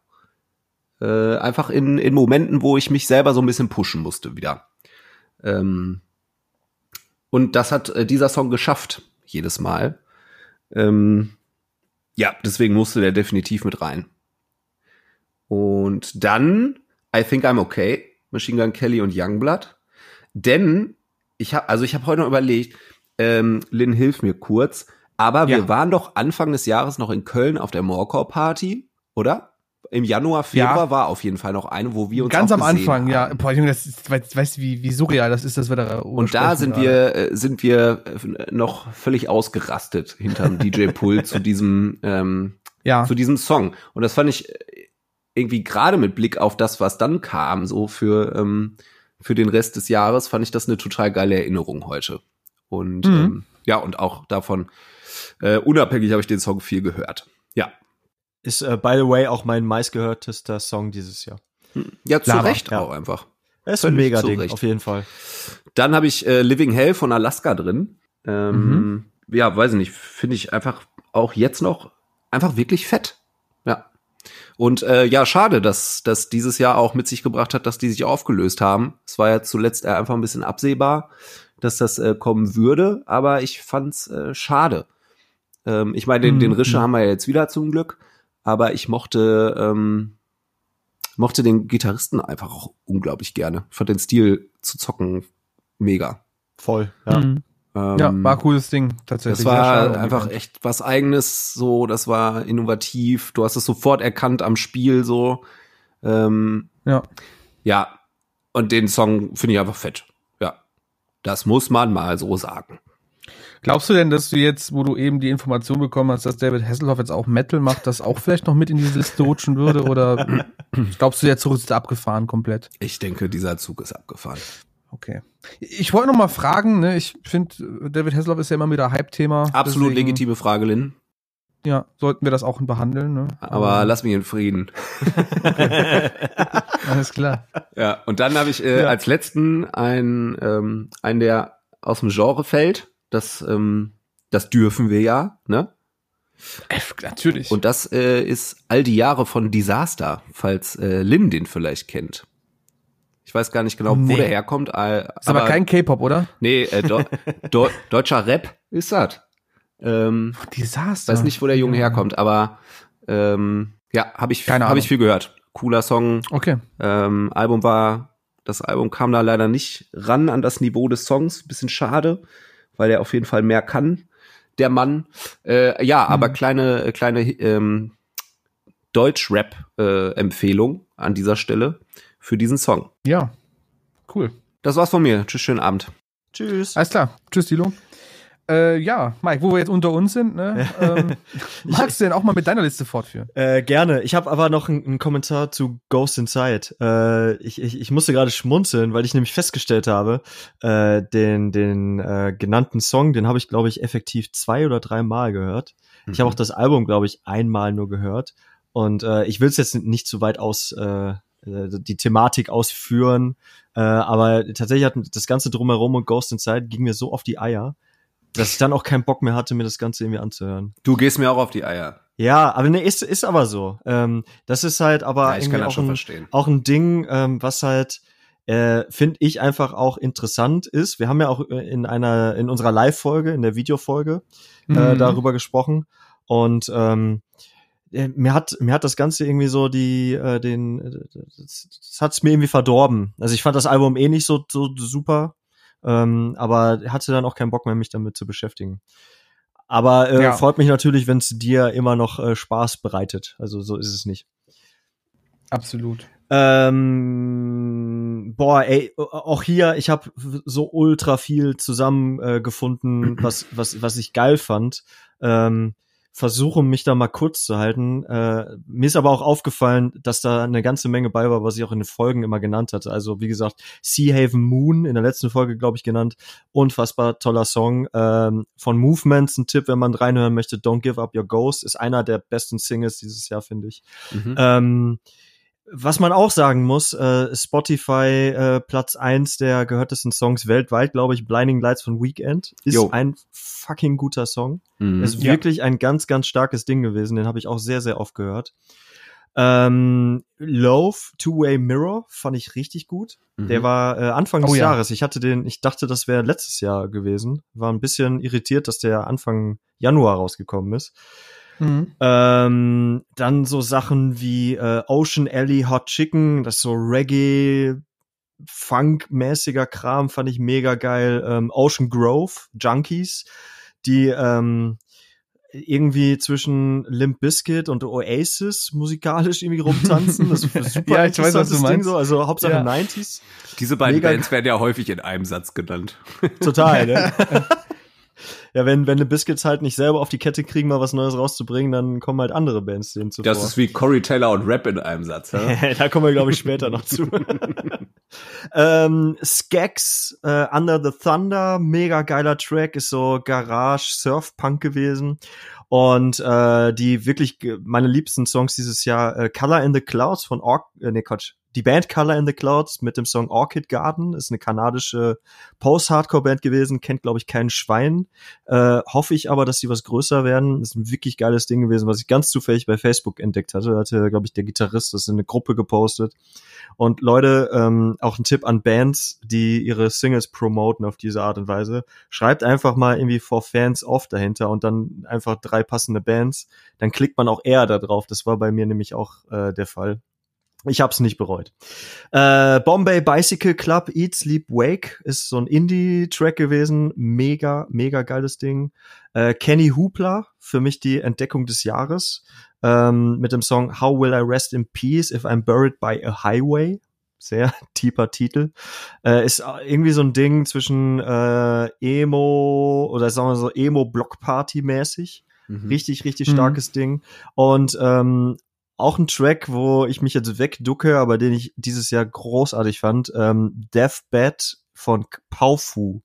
Äh, einfach in, in Momenten, wo ich mich selber so ein bisschen pushen musste wieder. Ähm, und das hat äh, dieser Song geschafft, jedes Mal. Ähm, ja, deswegen musste der definitiv mit rein. Und dann I Think I'm Okay, Machine Gun Kelly und Youngblood. Denn ich habe, also ich habe heute noch überlegt, ähm, Lynn, hilf mir kurz, aber wir Ja. waren doch Anfang des Jahres noch in Köln auf der Morcor Party, oder? Im Januar, Februar Ja. war auf jeden Fall noch eine, wo wir uns Ganz am Anfang, ja. haben. Boah, Junge, das ist, weißt, weißt du, wie, wie surreal das ist, dass wir da Und da sind wir, äh, sind wir äh, noch völlig ausgerastet hinterm *laughs* DJ-Pool zu diesem, ähm, Ja, zu diesem Song. Und das fand ich äh, irgendwie gerade mit Blick auf das, was dann kam, so für, ähm, für den Rest des Jahres, fand ich das eine total geile Erinnerung heute. Und Mhm. ähm, ja, und auch davon, äh, unabhängig habe ich den Song viel gehört. Ja. Ist, äh, by the way, auch mein meistgehörtester Song dieses Jahr. Ja, zu Lava, Recht ja. auch einfach. Er ist ein mega Ding, Recht. auf jeden Fall. Dann habe ich äh, Living Hell von Alaska drin. Ähm, Mhm. Ja, weiß ich nicht, finde ich einfach auch jetzt noch einfach wirklich fett. Und äh, ja, schade, dass das dieses Jahr auch mit sich gebracht hat, dass die sich aufgelöst haben. Es war ja zuletzt eher einfach ein bisschen absehbar, dass das äh, kommen würde, aber ich fand's äh, schade. Ähm, ich meine, den, den Mhm. Rische haben wir ja jetzt wieder zum Glück, aber ich mochte ähm, mochte den Gitarristen einfach auch unglaublich gerne. Ich fand den Stil zu zocken mega. Voll, ja. Mhm. Ähm, ja, war cooles Ding, tatsächlich. Das war einfach echt was eigenes, so, das war innovativ. Du hast es sofort erkannt am Spiel, so. Ähm, Ja. ja. Und den Song finde ich einfach fett. Ja. Das muss man mal so sagen. Glaubst du denn, dass du jetzt, wo du eben die Information bekommen hast, dass David Hasselhoff jetzt auch Metal macht, das auch vielleicht noch mit in diese Liste rutschen würde? Oder glaubst du, der Zug ist abgefahren komplett? Ich denke, dieser Zug ist abgefahren. Okay. Ich wollte noch mal fragen, ne, ich finde, David Hasselhoff ist ja immer wieder Hype-Thema. Absolut Deswegen, legitime Frage, Lynn. Ja, sollten wir das auch behandeln, ne? Aber lass mich in Frieden. *laughs* Alles klar. Ja, und dann habe ich äh, Ja. als letzten einen, ähm, einen, der aus dem Genre fällt. Das, ähm, das dürfen wir ja, ne? F, natürlich. Und das äh, ist all die Jahre von Disaster, falls äh, Lynn den vielleicht kennt. Ich weiß gar nicht genau, wo Nee. der herkommt. Äh, ist aber, kein K-Pop, oder? Nee, äh, Deu *laughs* Deu deutscher Rap ist das. Ähm, Desaster. weiß nicht, wo der Junge herkommt, aber ähm, ja, habe ich, hab ich viel gehört. Cooler Song. Okay. Ähm, Album war, das Album kam da leider nicht ran an das Niveau des Songs. Bisschen schade, weil er auf jeden Fall mehr kann, der Mann. Äh, ja, aber Mhm. kleine, kleine ähm, Deutsch-Rap-Empfehlung an dieser Stelle für diesen Song. Ja. Cool. Das war's von mir. Tschüss, schönen Abend. Tschüss. Alles klar. Tschüss, Dilo. Äh, ja, Mike, wo wir jetzt unter uns sind, ne? *laughs* ähm, magst du denn auch mal mit deiner Liste fortführen? Äh, gerne. Ich habe aber noch einen, Kommentar zu Ghost Inside. Äh, ich, ich, ich musste gerade schmunzeln, weil ich nämlich festgestellt habe, äh, den, den äh, genannten Song, den habe ich, glaube ich, effektiv zwei oder drei Mal gehört. Ich habe auch das Album, glaube ich, einmal nur gehört. Und äh, ich will es jetzt nicht zu weit aus äh, die Thematik ausführen, äh, aber tatsächlich hat das Ganze drumherum und Ghost Inside ging mir so auf die Eier, dass ich dann auch keinen Bock mehr hatte, mir das Ganze irgendwie anzuhören. Du gehst mir auch auf die Eier. Ja, aber ne, ist, ist aber so. Ähm, das ist halt aber Ja, ich irgendwie auch, schon ein, verstehen. auch ein Ding, ähm, was halt äh, finde ich einfach auch interessant ist. Wir haben ja auch äh, in einer in unserer Live-Folge, in der Videofolge äh, Mhm. darüber gesprochen und ähm, äh, mir hat mir hat das Ganze irgendwie so die äh, den äh, das, das hat's mir irgendwie verdorben. Also ich fand das Album eh nicht so so super, ähm, aber hatte dann auch keinen Bock mehr mich damit zu beschäftigen. Aber äh, Ja. freut mich natürlich, wenn es dir immer noch äh, Spaß bereitet. Also so ist es nicht. Absolut. Ähm, boah, ey, auch hier, ich habe so ultra viel zusammengefunden, äh, gefunden, was, was, was ich geil fand. Ähm, versuche mich da mal kurz zu halten. Äh, mir ist aber auch aufgefallen, dass da eine ganze Menge bei war, was ich auch in den Folgen immer genannt hatte. Also wie gesagt, Sea Haven Moon in der letzten Folge, glaube ich, genannt. Unfassbar toller Song. Ähm, von Movements ein Tipp, wenn man reinhören möchte. Don't Give Up Your Ghost ist einer der besten Singles dieses Jahr, finde ich. Mhm. Ähm, Was man auch sagen muss, äh, Spotify äh, Platz eins der gehörtesten Songs weltweit, glaube ich, Blinding Lights von Weekend ist Jo. ein fucking guter Song. Mhm. Ist Ja. wirklich ein ganz, ganz starkes Ding gewesen. Den habe ich auch sehr, sehr oft gehört. Ähm, Love, Two-Way Mirror fand ich richtig gut. Mhm. Der war äh, Anfang des Oh ja. Jahres. Ich hatte den, ich dachte, das wäre letztes Jahr gewesen. War ein bisschen irritiert, dass der Anfang Januar rausgekommen ist. Mhm. Ähm, dann so Sachen wie äh, Ocean Alley Hot Chicken, das ist so Reggae, Funk-mäßiger Kram, fand ich mega geil. Ähm, Ocean Grove, Junkies, die ähm, irgendwie zwischen Limp Bizkit und Oasis musikalisch irgendwie rumtanzen. Das *laughs* ist ein super Ja, ich weiß, was du interessantes Ding meinst. so, also Hauptsache Ja. 90s. Diese beiden Mega- Bands werden ja häufig in einem Satz genannt. Total, *laughs* ne? Ja, wenn, wenn die Biscuits halt nicht selber auf die Kette kriegen, mal was Neues rauszubringen, dann kommen halt andere Bands denen zuvor. Das ist wie Corey Taylor und Rap in einem Satz. Ja? *laughs* da kommen wir, glaube ich, später noch zu. *laughs* ähm, Skeks, äh, Under the Thunder, mega geiler Track, ist so Garage, Surf-Punk gewesen. Und äh, die wirklich meine liebsten Songs dieses Jahr, äh, Color in the Clouds von Orc, äh, nee, Quatsch, die Band Color in the Clouds mit dem Song Orchid Garden ist eine kanadische Post-Hardcore-Band gewesen, kennt glaube ich kein Schwein. Äh, hoffe ich aber, dass sie was größer werden. ist ein wirklich geiles Ding gewesen, was ich ganz zufällig bei Facebook entdeckt hatte. Da hatte glaube ich der Gitarrist das in eine Gruppe gepostet. Und Leute, ähm, auch ein Tipp an Bands, die ihre Singles promoten auf diese Art und Weise. Schreibt einfach mal irgendwie for Fans off dahinter und dann einfach drei passende Bands. Dann klickt man auch eher da drauf. Das war bei mir nämlich auch äh, der Fall. Ich hab's nicht bereut. Äh, Bombay Bicycle Club Eat Sleep Wake ist so ein Indie-Track gewesen. Mega, mega geiles Ding. Äh, Kenny Hoopla, für mich die Entdeckung des Jahres. Ähm, mit dem Song How Will I Rest in Peace if I'm Buried by a Highway? Sehr *laughs* tiefer Titel. Äh, ist irgendwie so ein Ding zwischen äh, Emo oder sagen wir so Emo-Block-Party-mäßig. Mhm. Richtig, richtig Mhm. starkes Ding. Und ähm, auch ein Track, wo ich mich jetzt wegducke, aber den ich dieses Jahr großartig fand, ähm, Deathbed von Paufu.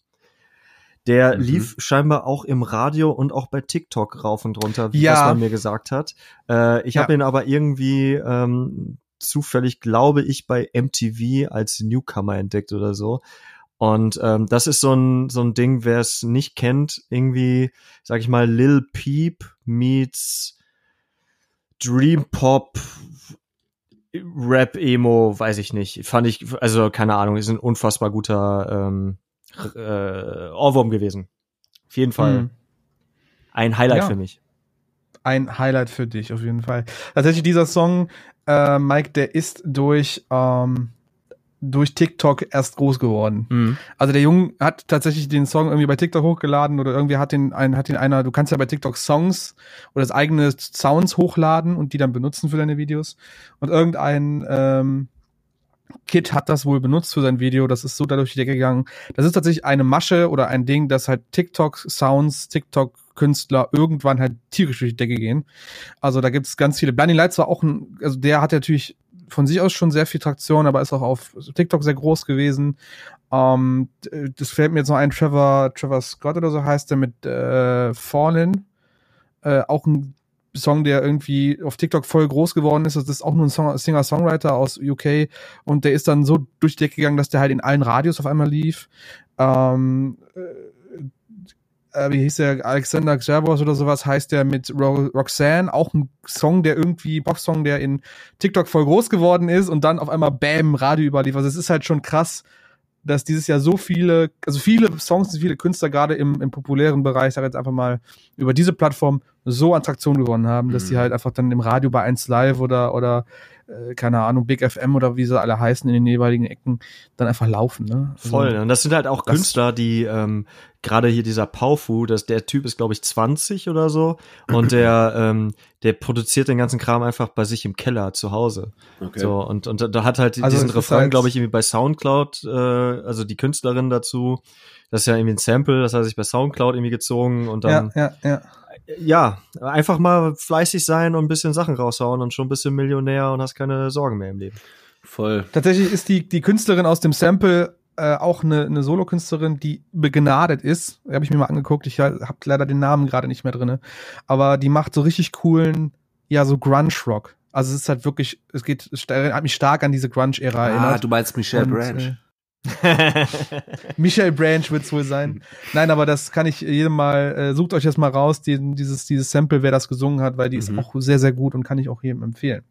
Der Mhm. lief scheinbar auch im Radio und auch bei TikTok rauf und runter, wie Ja. was man mir gesagt hat. Äh, ich Ja. habe ihn aber irgendwie ähm, zufällig, glaube ich, bei MTV als Newcomer entdeckt oder so. Und ähm, das ist so ein, so ein Ding, wer es nicht kennt, irgendwie, sag ich mal, Lil Peep meets Dream Pop, Rap Emo, weiß ich nicht. Fand ich, also keine Ahnung, ist ein unfassbar guter ähm, äh, Ohrwurm gewesen. Auf jeden Fall Mhm. ein Highlight Ja. für mich. Ein Highlight für dich, auf jeden Fall. Tatsächlich dieser Song, äh, Mike, der ist durch, ähm, durch TikTok erst groß geworden. Also der Junge hat tatsächlich den Song irgendwie bei TikTok hochgeladen oder irgendwie hat den, ein, hat den einer, du kannst ja bei TikTok Songs oder das eigene Sounds hochladen und die dann benutzen für deine Videos. Und irgendein ähm, Kid hat das wohl benutzt für sein Video, das ist so dadurch die Decke gegangen. Das ist tatsächlich eine Masche oder ein Ding, dass halt TikTok-Sounds, TikTok-Künstler irgendwann halt tierisch durch die Decke gehen. Also da gibt es ganz viele. Blinding Lights war auch ein, also der hat natürlich von sich aus schon sehr viel Traktion, aber ist auch auf TikTok sehr groß gewesen. Ähm, das fällt mir jetzt noch ein, Trevor, Trevor Scott oder so heißt der mit äh, Fallen. Äh, auch ein Song, der irgendwie auf TikTok voll groß geworden ist. Das ist auch nur ein Song- Singer-Songwriter aus UK und der ist dann so durch die Decke gegangen, dass der halt in allen Radios auf einmal lief. Ähm, äh, äh, wie hieß der? Alexander Xervos oder sowas heißt der mit Ro Roxanne. Auch ein Song, der irgendwie, Pop-Song, der in TikTok voll groß geworden ist und dann auf einmal Bam, Radio überliefert. Also es ist halt schon krass, dass dieses Jahr so viele, also viele Songs, viele Künstler gerade im, im populären Bereich, sag jetzt einfach mal, über diese Plattform so Attraktion gewonnen haben, dass Mhm. die halt einfach dann im Radio bei 1 Live oder, oder äh, keine Ahnung, Big FM oder wie sie alle heißen in den jeweiligen Ecken, dann einfach laufen. Ne? Also, Voll. ne? Und das sind halt auch Künstler, die ähm, gerade hier dieser Paufu, das, der Typ ist, glaube ich, 20 oder so. *clears throat* Und der, ähm, der produziert den ganzen Kram einfach bei sich im Keller zu Hause. Okay. So, und, und da hat halt Also diesen Refrain, halt- glaube ich, irgendwie bei Soundcloud, äh, also die Künstlerin dazu. Das ist ja irgendwie ein Sample, das hat er sich bei Soundcloud irgendwie gezogen und dann, Ja, ja, ja. Ja, einfach mal fleißig sein und ein bisschen Sachen raushauen und schon ein bisschen Millionär und hast keine Sorgen mehr im Leben. Voll. Tatsächlich ist die, die Künstlerin aus dem Sample äh, auch eine, eine Solokünstlerin, die begnadet ist. Habe ich mir mal angeguckt. Ich habe leider den Namen gerade nicht mehr drinne. Aber die macht so richtig coolen, ja, so Grunge-Rock. Also es ist halt wirklich, es geht, es hat mich stark an diese Grunge-Ära Ah, erinnert. du meinst Michelle Und, Branch. äh, *laughs* Michael Branch wird's wohl sein. Nein, aber das kann ich jedem mal, äh, sucht euch das mal raus, den, dieses, dieses Sample, wer das gesungen hat, weil die ist Mhm. auch sehr, sehr gut und kann ich auch jedem empfehlen.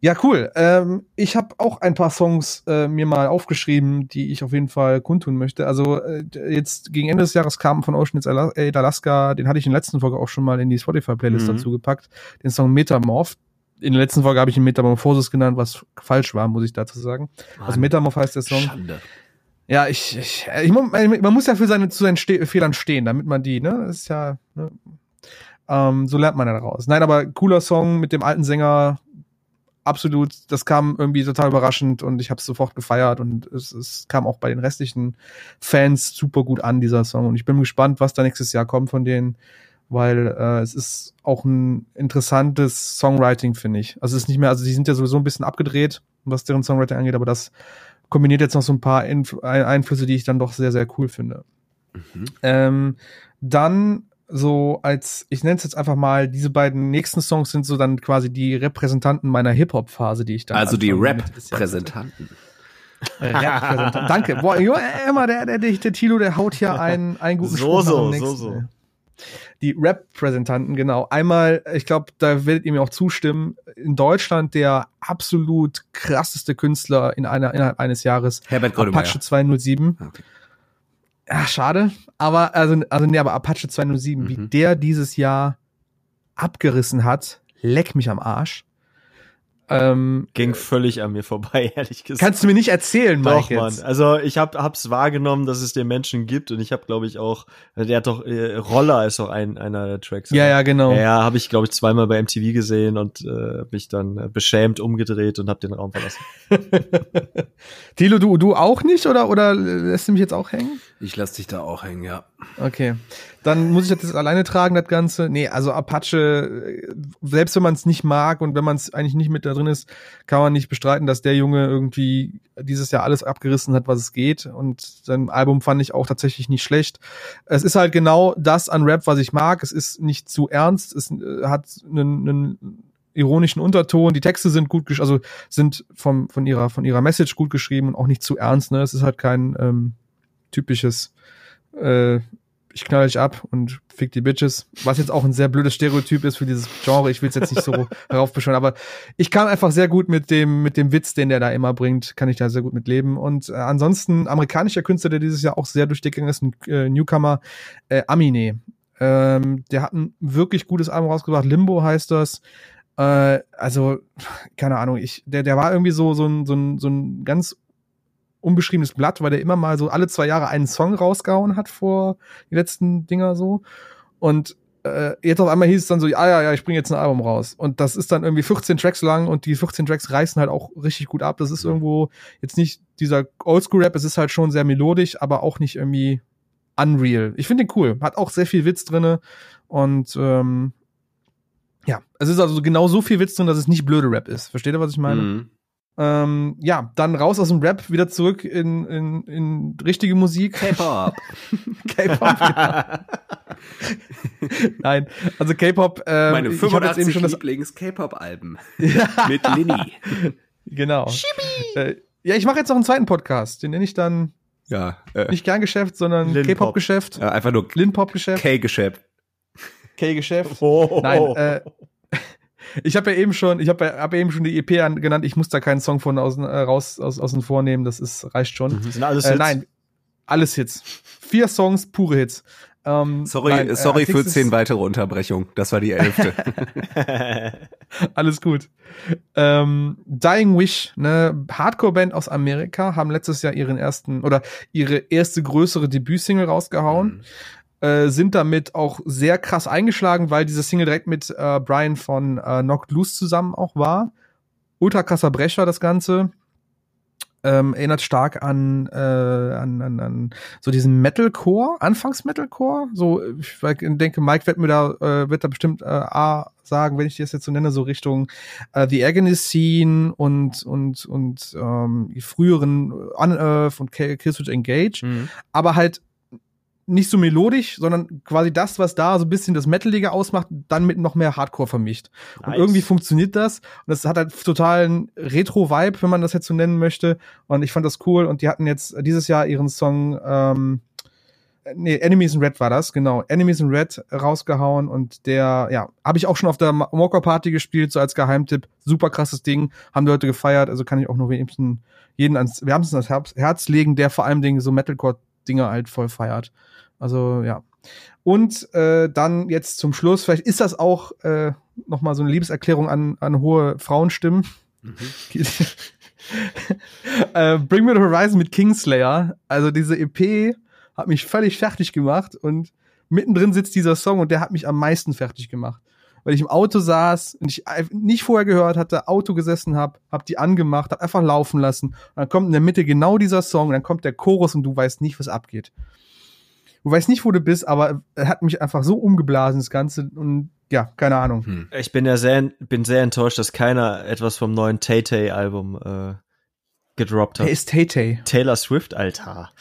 Ja, cool. Ähm, ich habe auch ein paar Songs äh, mir mal aufgeschrieben, die ich auf jeden Fall kundtun möchte. Also äh, jetzt gegen Ende des Jahres kam von Ocean It's Aid Alaska, den hatte ich in der letzten Folge auch schon mal in die Spotify-Playlist Mhm. dazu gepackt, den Song Metamorph. In der letzten Folge habe ich ihn Metamorphosis genannt, was falsch war, muss ich dazu sagen. Also Metamorph heißt der Song. Schande. Ja, ich, ich, ich man muss ja für seine zu seinen Ste Fehlern stehen, damit man die, ne, das ist ja, ne, ähm, so lernt man ja daraus. Nein, aber cooler Song mit dem alten Sänger, absolut, das kam irgendwie total überraschend und ich habe es sofort gefeiert und es, es kam auch bei den restlichen Fans super gut an, dieser Song. Und ich bin gespannt, was da nächstes Jahr kommt von denen, weil äh, es ist auch ein interessantes Songwriting, finde ich. Also es ist nicht mehr, also die sind ja sowieso ein bisschen abgedreht, was deren Songwriting angeht, aber das kombiniert jetzt noch so ein paar Ein- Einflüsse, die ich dann doch sehr, sehr cool finde. Mhm. Ähm, dann so als, ich nenne es jetzt einfach mal, diese beiden nächsten Songs sind so dann quasi die Repräsentanten meiner Hip-Hop-Phase, die ich dann Also die. Rap-Präsentanten. Rap-Präsentanten. Danke. Boah, jo, immer der, der, der, der Tilo, der haut hier *laughs* einen, einen guten So, Spruch so, so, so. Die Rap-Präsentanten, genau. Einmal, ich glaube, da werdet ihr mir auch zustimmen, in Deutschland der absolut krasseste Künstler in einer, innerhalb eines Jahres. Herbert Grönemeyer. Apache 207. Okay. Ja, schade. Aber, also, also nee, aber Apache 207, wie Mhm. der dieses Jahr abgerissen hat, leck mich am Arsch. Ähm, Ging völlig an mir vorbei, *laughs* ehrlich gesagt. kannst du mir nicht erzählen, Doch, Mike, Mann. jetzt? Also ich hab, hab's wahrgenommen, dass es den Menschen gibt und ich habe, glaube ich, auch, der hat doch, äh, Roller ist doch ein, einer der Tracks. Ja, ja, genau. Ja, habe ich, glaube ich, zweimal bei MTV gesehen und äh, mich dann äh, beschämt umgedreht und habe den Raum verlassen. *laughs* Tilo, du, du auch nicht oder, oder lässt du mich jetzt auch hängen? Ich lass dich da auch hängen, ja. Okay. Dann muss ich das alleine tragen, das Ganze. Nee, also Apache, äh, selbst wenn man es nicht mag und wenn man es eigentlich nicht mit da drin ist, kann man nicht bestreiten, dass der Junge irgendwie dieses Jahr alles abgerissen hat, was es geht. Und sein Album fand ich auch tatsächlich nicht schlecht. Es ist halt genau das an Rap, was ich mag. Es ist nicht zu ernst. Es äh, hat einen, einen ironischen Unterton. Die Texte sind gut, also sind vom, von ihrer, von ihrer Message gut geschrieben und auch nicht zu ernst. Ne? Es ist halt kein ähm, typisches äh, ich knall dich ab und fick die Bitches, was jetzt auch ein sehr blödes Stereotyp ist für dieses Genre. Ich will es jetzt nicht so *laughs* heraufbeschwören, aber ich kann einfach sehr gut mit dem mit dem Witz, den der da immer bringt, kann ich da sehr gut mit leben. Und äh, ansonsten amerikanischer Künstler, der dieses Jahr auch sehr durch die ist, ein äh, Newcomer, äh, Amine. Ähm, der hat ein wirklich gutes Album rausgebracht, Limbo heißt das. Äh, also keine Ahnung, ich der der war irgendwie so so ein so ein so ein ganz unbeschriebenes Blatt, weil der immer mal so alle zwei Jahre einen Song rausgehauen hat vor die letzten Dinger so. Und äh, jetzt auf einmal hieß es dann so, ja, ja, ja, ich bringe jetzt ein Album raus. Und das ist dann irgendwie 14 Tracks lang und die 14 Tracks reißen halt auch richtig gut ab. Das ist irgendwo jetzt nicht dieser Oldschool-Rap, es ist halt schon sehr melodisch, aber auch nicht irgendwie unreal. Ich finde den cool. Hat auch sehr viel Witz drinne und ähm, ja, es ist also genau so viel Witz drin, dass es nicht blöde Rap ist. Versteht ihr, was ich meine? Mhm. Ähm, ja, dann raus aus dem Rap, wieder zurück in, in, in richtige Musik. K-Pop. *laughs* K-Pop. ja. *laughs* Nein, also K-Pop. Ähm, Meine ich hab jetzt eben 85 schon das. Lieblings-K-Pop-Alben. Ja, *laughs* Mit Lini. genau. Äh, ja, ich mache jetzt noch einen zweiten Podcast. Den nenne ich dann Ja, äh, nicht Kerngeschäft, sondern. K-Pop-Geschäft, äh, einfach nur Lin-Pop-Geschäft, K-Geschäft. K-Geschäft. Oh. Nein, äh, ich habe ja eben schon, ich habe ja, hab ja eben schon die EP an, genannt. Ich muss da keinen Song von außen äh, raus aus, außen vornehmen. Das ist reicht schon. Das sind alles Äh, Hits. nein, alles Hits. Vier Songs, pure Hits. Ähm, Sorry, nein, äh, sorry für zehn weitere Unterbrechungen. Das war die elfte. *laughs* Alles gut. Ähm, Dying Wish, ne Hardcore-Band aus Amerika, haben letztes Jahr ihren ersten oder ihre erste größere Debütsingle rausgehauen. Äh, sind damit auch sehr krass eingeschlagen, weil diese Single direkt mit äh, Brian von äh, Knocked Loose zusammen auch war. Ultra krasser Brecher, das Ganze. Ähm, erinnert stark an, äh, an, an, an so diesen Metalcore, Anfangs-Metalcore. So, ich denke, Mike wird mir da, äh, wird da bestimmt äh, A sagen, wenn ich das jetzt so nenne, so Richtung äh, The Agony Scene und und und ähm, die früheren Unearth und Killswitch Engage Mhm. aber halt nicht so melodisch, sondern quasi das, was da so ein bisschen das Metalige ausmacht, dann mit noch mehr Hardcore vermischt. Und Nice. irgendwie funktioniert das. Und das hat halt totalen Retro-Vibe, wenn man das jetzt so nennen möchte. Und ich fand das cool. Und die hatten jetzt dieses Jahr ihren Song, ähm, nee, Enemies in Red war das, genau. Enemies in Red rausgehauen und der, ja, habe ich auch schon auf der Mocker Party gespielt, so als Geheimtipp. Super krasses Ding, haben die Leute gefeiert, also kann ich auch nur jeden, jeden ans, wärmstens ans Herz, Herz legen, der vor allem Dingen so Metalcore-Dinge halt voll feiert. Also, ja. Und äh, dann jetzt zum Schluss, vielleicht ist das auch äh, noch mal so eine Liebeserklärung an, an hohe Frauenstimmen. *laughs* äh, Bring Me the Horizon mit Kingslayer. Also diese EP hat mich völlig fertig gemacht und mittendrin sitzt dieser Song und der hat mich am meisten fertig gemacht. Weil ich im Auto saß und ich nicht vorher gehört hatte, Auto gesessen hab, hab die angemacht, hab einfach laufen lassen. Und dann kommt in der Mitte genau dieser Song, und dann kommt der Chorus und du weißt nicht, was abgeht. Du weißt nicht, wo du bist, aber er hat mich einfach so umgeblasen, das Ganze. Und ja, keine Ahnung. Hm. Ich bin ja sehr, bin sehr enttäuscht, dass keiner etwas vom neuen Tay-Tay-Album äh, gedroppt hat. Wer ist Tay-Tay? Taylor Swift, Alter.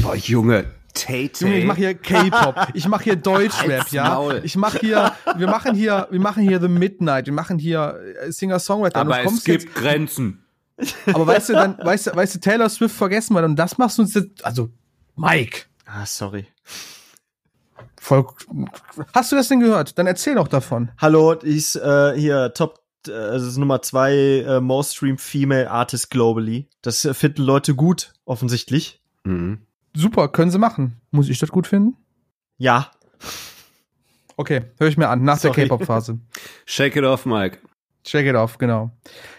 Boah, Junge, Tate. Junge, ich mache hier K-Pop, ich mache hier Deutschrap, ja. Ich mache hier, wir machen hier, wir machen hier The Midnight, wir machen hier äh, Singer-Songwriter. aber es gibt Grenzen. Jetzt, aber weißt du, dann, weißt du, weißt du, Taylor Swift vergessen wir und das machst du uns jetzt, also, Mike. Ah, sorry. Voll, hast du das denn gehört? Dann erzähl doch davon. Hallo, die ist äh, hier Top, äh, das ist Nummer zwei äh, Most Streamed Female Artist globally. Das äh, finden Leute gut, offensichtlich. Mhm. Super, können sie machen. Muss ich das gut finden? Ja. Okay, höre ich mir an, nach Sorry. der K-Pop-Phase. *laughs* Shake it off, Mike. Check it off, genau.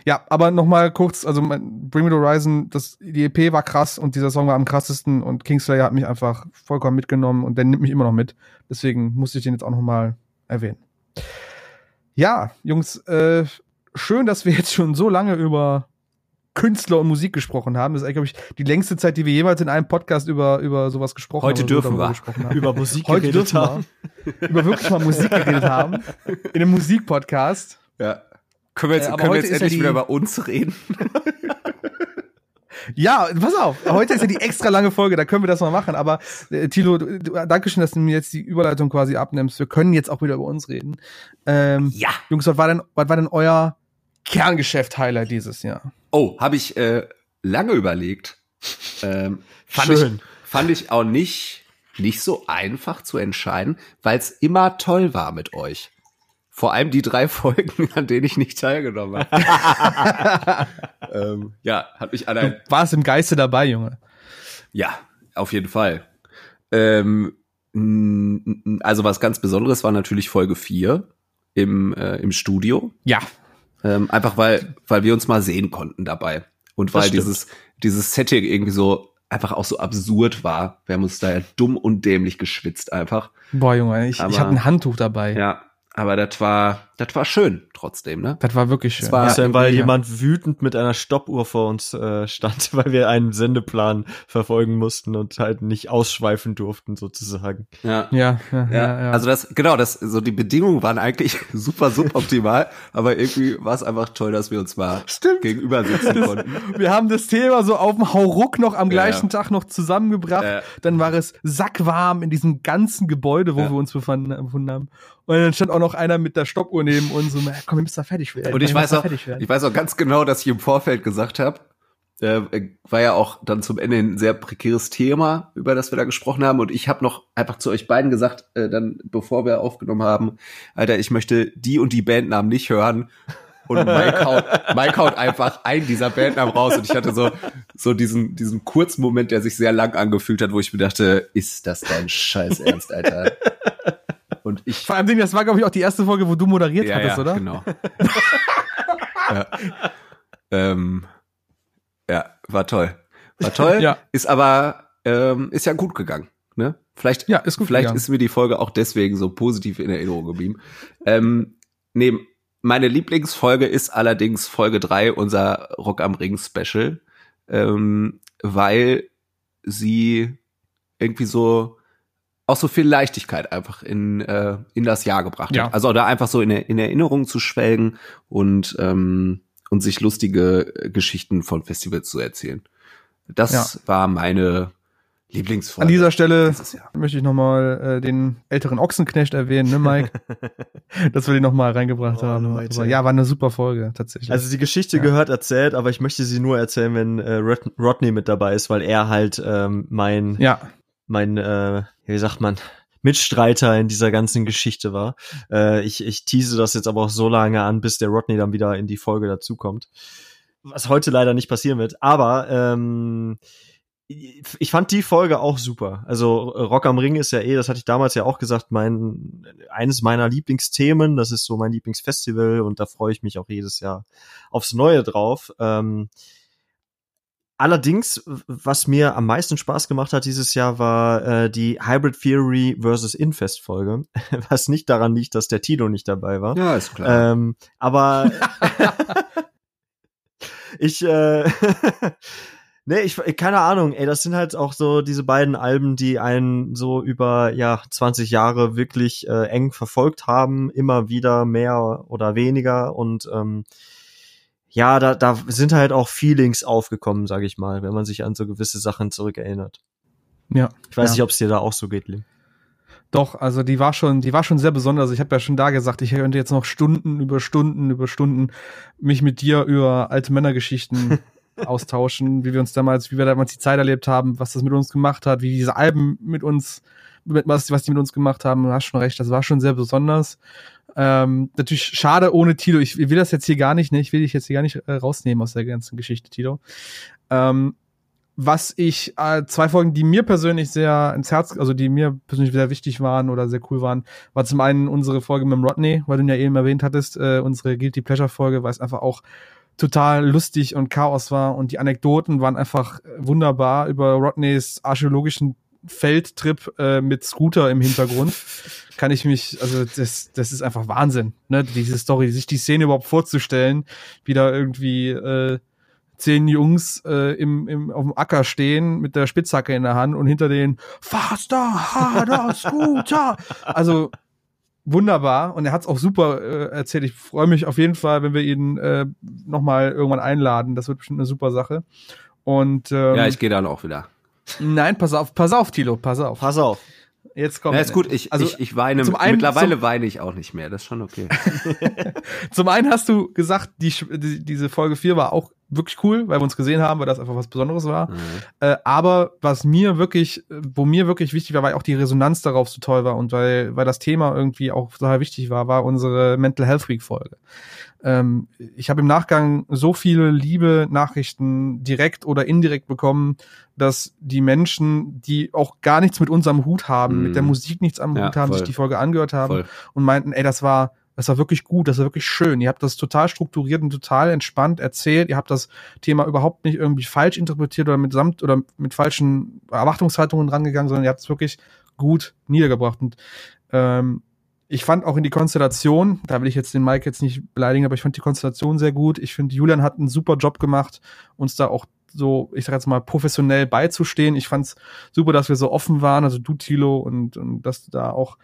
Ja, aber noch mal kurz, also Bring Me the Horizon, das, die EP war krass und dieser Song war am krassesten und Kingslayer hat mich einfach vollkommen mitgenommen und der nimmt mich immer noch mit. Deswegen musste ich den jetzt auch noch mal erwähnen. Ja, Jungs, äh, schön, dass wir jetzt schon so lange über Künstler und Musik gesprochen haben. Das ist eigentlich, glaube ich, die längste Zeit, die wir jemals in einem Podcast über, über sowas gesprochen Heute haben. oder dürfen darüber wir. Gesprochen haben. Über Musik Heute geredet dürfen haben. wir über wirklich mal Musik geredet haben. In einem Musikpodcast. Ja. Können wir jetzt, Äh, können wir heute jetzt ja endlich die- wieder über uns reden? *laughs* Ja, pass auf. Heute ist ja die extra lange Folge, da können wir das mal machen. Aber äh, Tilo, du, Dankeschön, dass du mir jetzt die Überleitung quasi abnimmst. Wir können jetzt auch wieder über uns reden. Ähm, Ja. Jungs, was war denn, was war denn euer Kerngeschäft-Highlight dieses Jahr? Oh, habe ich äh, lange überlegt. Ähm, *laughs* fand, Schön. Ich, fand ich auch nicht, nicht so einfach zu entscheiden, weil es immer toll war mit euch. Vor allem die drei *laughs* Folgen, an denen ich nicht teilgenommen habe. *laughs* ähm, ja, hat mich an Du ein, warst im Geiste dabei, Junge. Ja, auf jeden Fall. Ähm, also was ganz Besonderes war natürlich Folge 4 im, äh, im Studio. Ja. Ähm, einfach weil, weil wir uns mal sehen konnten dabei. Und weil dieses, dieses Setting irgendwie so einfach auch so absurd war. Wir haben uns da ja dumm und dämlich geschwitzt einfach. Boah, Junge, ich, ich Aber- hatte ein Handtuch dabei. Ja, aber das war, das war schön trotzdem, ne? Das war wirklich schön. Das war- allem, weil ja. jemand wütend mit einer Stoppuhr vor uns äh, stand, *laughs* weil wir einen Sendeplan verfolgen mussten und halt nicht ausschweifen durften, sozusagen. Ja. Ja, ja, Ja, ja, ja. also das, genau, das, so die Bedingungen waren eigentlich *laughs* super suboptimal, aber irgendwie war es einfach toll, dass wir uns mal Stimmt. gegenüber sitzen konnten. Wir haben das Thema so auf dem Hauruck noch am Ja, gleichen Tag noch zusammengebracht. Ja. Dann war es sackwarm in diesem ganzen Gebäude, wo Ja. wir uns befanden, befunden haben. Und dann stand auch noch einer mit der Stoppuhr neben uns und so, komm, wir müssen da fertig werden. Und ich weiß auch, fertig werden. ich weiß auch ganz genau, dass ich im Vorfeld gesagt habe, äh, war ja auch dann zum Ende ein sehr prekäres Thema, über das wir da gesprochen haben. Und ich habe noch einfach zu euch beiden gesagt, äh, dann bevor wir aufgenommen haben, Alter, ich möchte die und die Bandnamen nicht hören. Und Mike haut, *laughs* Mike haut einfach einen dieser Bandnamen raus. Und ich hatte so, so diesen, diesen kurzen Moment, der sich sehr lang angefühlt hat, wo ich mir dachte, ist das dein Scheiß Ernst, Alter? Und ich Vor allem, das war, glaube ich, auch die erste Folge, wo du moderiert hattest, oder? Genau. *laughs* ja. Ähm, ja, war toll. War toll. Ja. Ist aber, ähm, ist ja gut gegangen. Ne? Vielleicht, Ja, ist gut vielleicht gegangen. ist mir die Folge auch deswegen so positiv in Erinnerung geblieben. Ähm, nee, meine Lieblingsfolge ist allerdings Folge 3, unser Rock am Ring Special, ähm, weil sie irgendwie so auch so viel Leichtigkeit einfach in, äh, in das Jahr gebracht Ja. hat. Also da einfach so in, in Erinnerung zu schwelgen und, ähm, und sich lustige äh, Geschichten von Festivals zu erzählen. Das Ja. war meine Lieblingsfolge. An dieser Stelle möchte ich nochmal äh, den älteren Ochsenknecht erwähnen, ne, Mike? *laughs* dass wir den nochmal reingebracht Oh, haben. Leute. Ja, war eine super Folge, tatsächlich. Also die Geschichte Ja. gehört erzählt, aber ich möchte sie nur erzählen, wenn äh, Rod Rodney mit dabei ist, weil er halt ähm, mein ja, mein äh, wie sagt man Mitstreiter in dieser ganzen Geschichte war. Äh, ich ich tease das jetzt aber auch so lange an, bis der Rodney dann wieder in die Folge dazukommt. Was heute leider nicht passieren wird, aber ähm, ich fand die Folge auch super. Also Rock am Ring ist ja eh, das hatte ich damals ja auch gesagt, mein eines meiner Lieblingsthemen. Das ist so mein Lieblingsfestival und da freue ich mich auch jedes Jahr aufs Neue drauf. Ähm, allerdings, was mir am meisten Spaß gemacht hat dieses Jahr, war äh, die Hybrid Theory versus Infest Folge, *laughs* was nicht daran liegt, dass der Tito nicht dabei war. Ja, ist klar. Ähm, aber *laughs* ich, äh, *laughs* nee, ich, keine Ahnung, ey, das sind halt auch so diese beiden Alben, die einen so über, ja, 20 Jahre wirklich äh, eng verfolgt haben, immer wieder mehr oder weniger und, ähm, ja, da, da sind halt auch Feelings aufgekommen, sage ich mal, wenn man sich an so gewisse Sachen zurückerinnert. ja. Ich weiß Ja. nicht, ob es dir da auch so geht, Lim. Doch, also die war schon, die war schon sehr besonders. Ich habe ja schon da gesagt, ich könnte jetzt noch Stunden über Stunden über Stunden mich mit dir über alte Männergeschichten *laughs* austauschen, wie wir uns damals, wie wir damals die Zeit erlebt haben, was das mit uns gemacht hat, wie diese Alben mit uns, mit, was, was die mit uns gemacht haben. Du hast schon recht, das war schon sehr besonders. Ähm, natürlich schade ohne Tilo. Ich will das jetzt hier gar nicht, ne? Ich will dich jetzt hier gar nicht äh, rausnehmen aus der ganzen Geschichte, Tilo. Ähm, was ich, äh, zwei Folgen, die mir persönlich sehr ins Herz, also die mir persönlich sehr wichtig waren oder sehr cool waren, war zum einen unsere Folge mit dem Rodney, weil du ihn ja eben erwähnt hattest, äh, unsere Guilty Pleasure Folge, weil es einfach auch total lustig und Chaos war und die Anekdoten waren einfach äh, wunderbar über Rodneys archäologischen Feldtrip äh, mit Scooter im Hintergrund. *laughs* Kann ich mich, also das, das ist einfach Wahnsinn, ne? Diese Story, sich die Szene überhaupt vorzustellen, wie da irgendwie äh, zehn Jungs äh, im, im, auf dem Acker stehen mit der Spitzhacke in der Hand und hinter denen faster, harder, Scooter. Also wunderbar und er hat es auch super äh, erzählt. Ich freue mich auf jeden Fall, wenn wir ihn äh, nochmal irgendwann einladen. Das wird bestimmt eine super Sache. Und ähm, ja, ich gehe dann auch wieder. Nein, pass auf, pass auf, Tilo, pass auf. Pass auf. Jetzt kommt. Ja, ist gut, ich, Also, ich, ich weine, zum einen- mittlerweile zum- weine ich auch nicht mehr, das ist schon okay. *laughs* Zum einen hast du gesagt, die, die, diese Folge 4 war auch wirklich cool, weil wir uns gesehen haben, weil das einfach was Besonderes war. Mhm. Äh, aber was mir wirklich, wo mir wirklich wichtig war, weil auch die Resonanz darauf so toll war und weil, weil das Thema irgendwie auch total wichtig war, war unsere Mental Health Week Folge. Ähm, ich habe im Nachgang so viele liebe Nachrichten direkt oder indirekt bekommen, dass die Menschen, die auch gar nichts mit unserem Hut haben, Mhm. mit der Musik nichts am Ja, Hut haben, voll. sich die Folge angehört haben Voll. und meinten, ey, das war, das war wirklich gut, das war wirklich schön. Ihr habt das total strukturiert und total entspannt erzählt. Ihr habt das Thema überhaupt nicht irgendwie falsch interpretiert oder mit samt oder mit falschen Erwartungshaltungen rangegangen, sondern ihr habt es wirklich gut niedergebracht. Und ähm, ich fand auch in die Konstellation, da will ich jetzt den Mike jetzt nicht beleidigen, aber ich fand die Konstellation sehr gut. Ich finde, Julian hat einen super Job gemacht, uns da auch so, ich sag jetzt mal, professionell beizustehen. Ich fand's super, dass wir so offen waren, also du, Tilo, und, und dass du da auch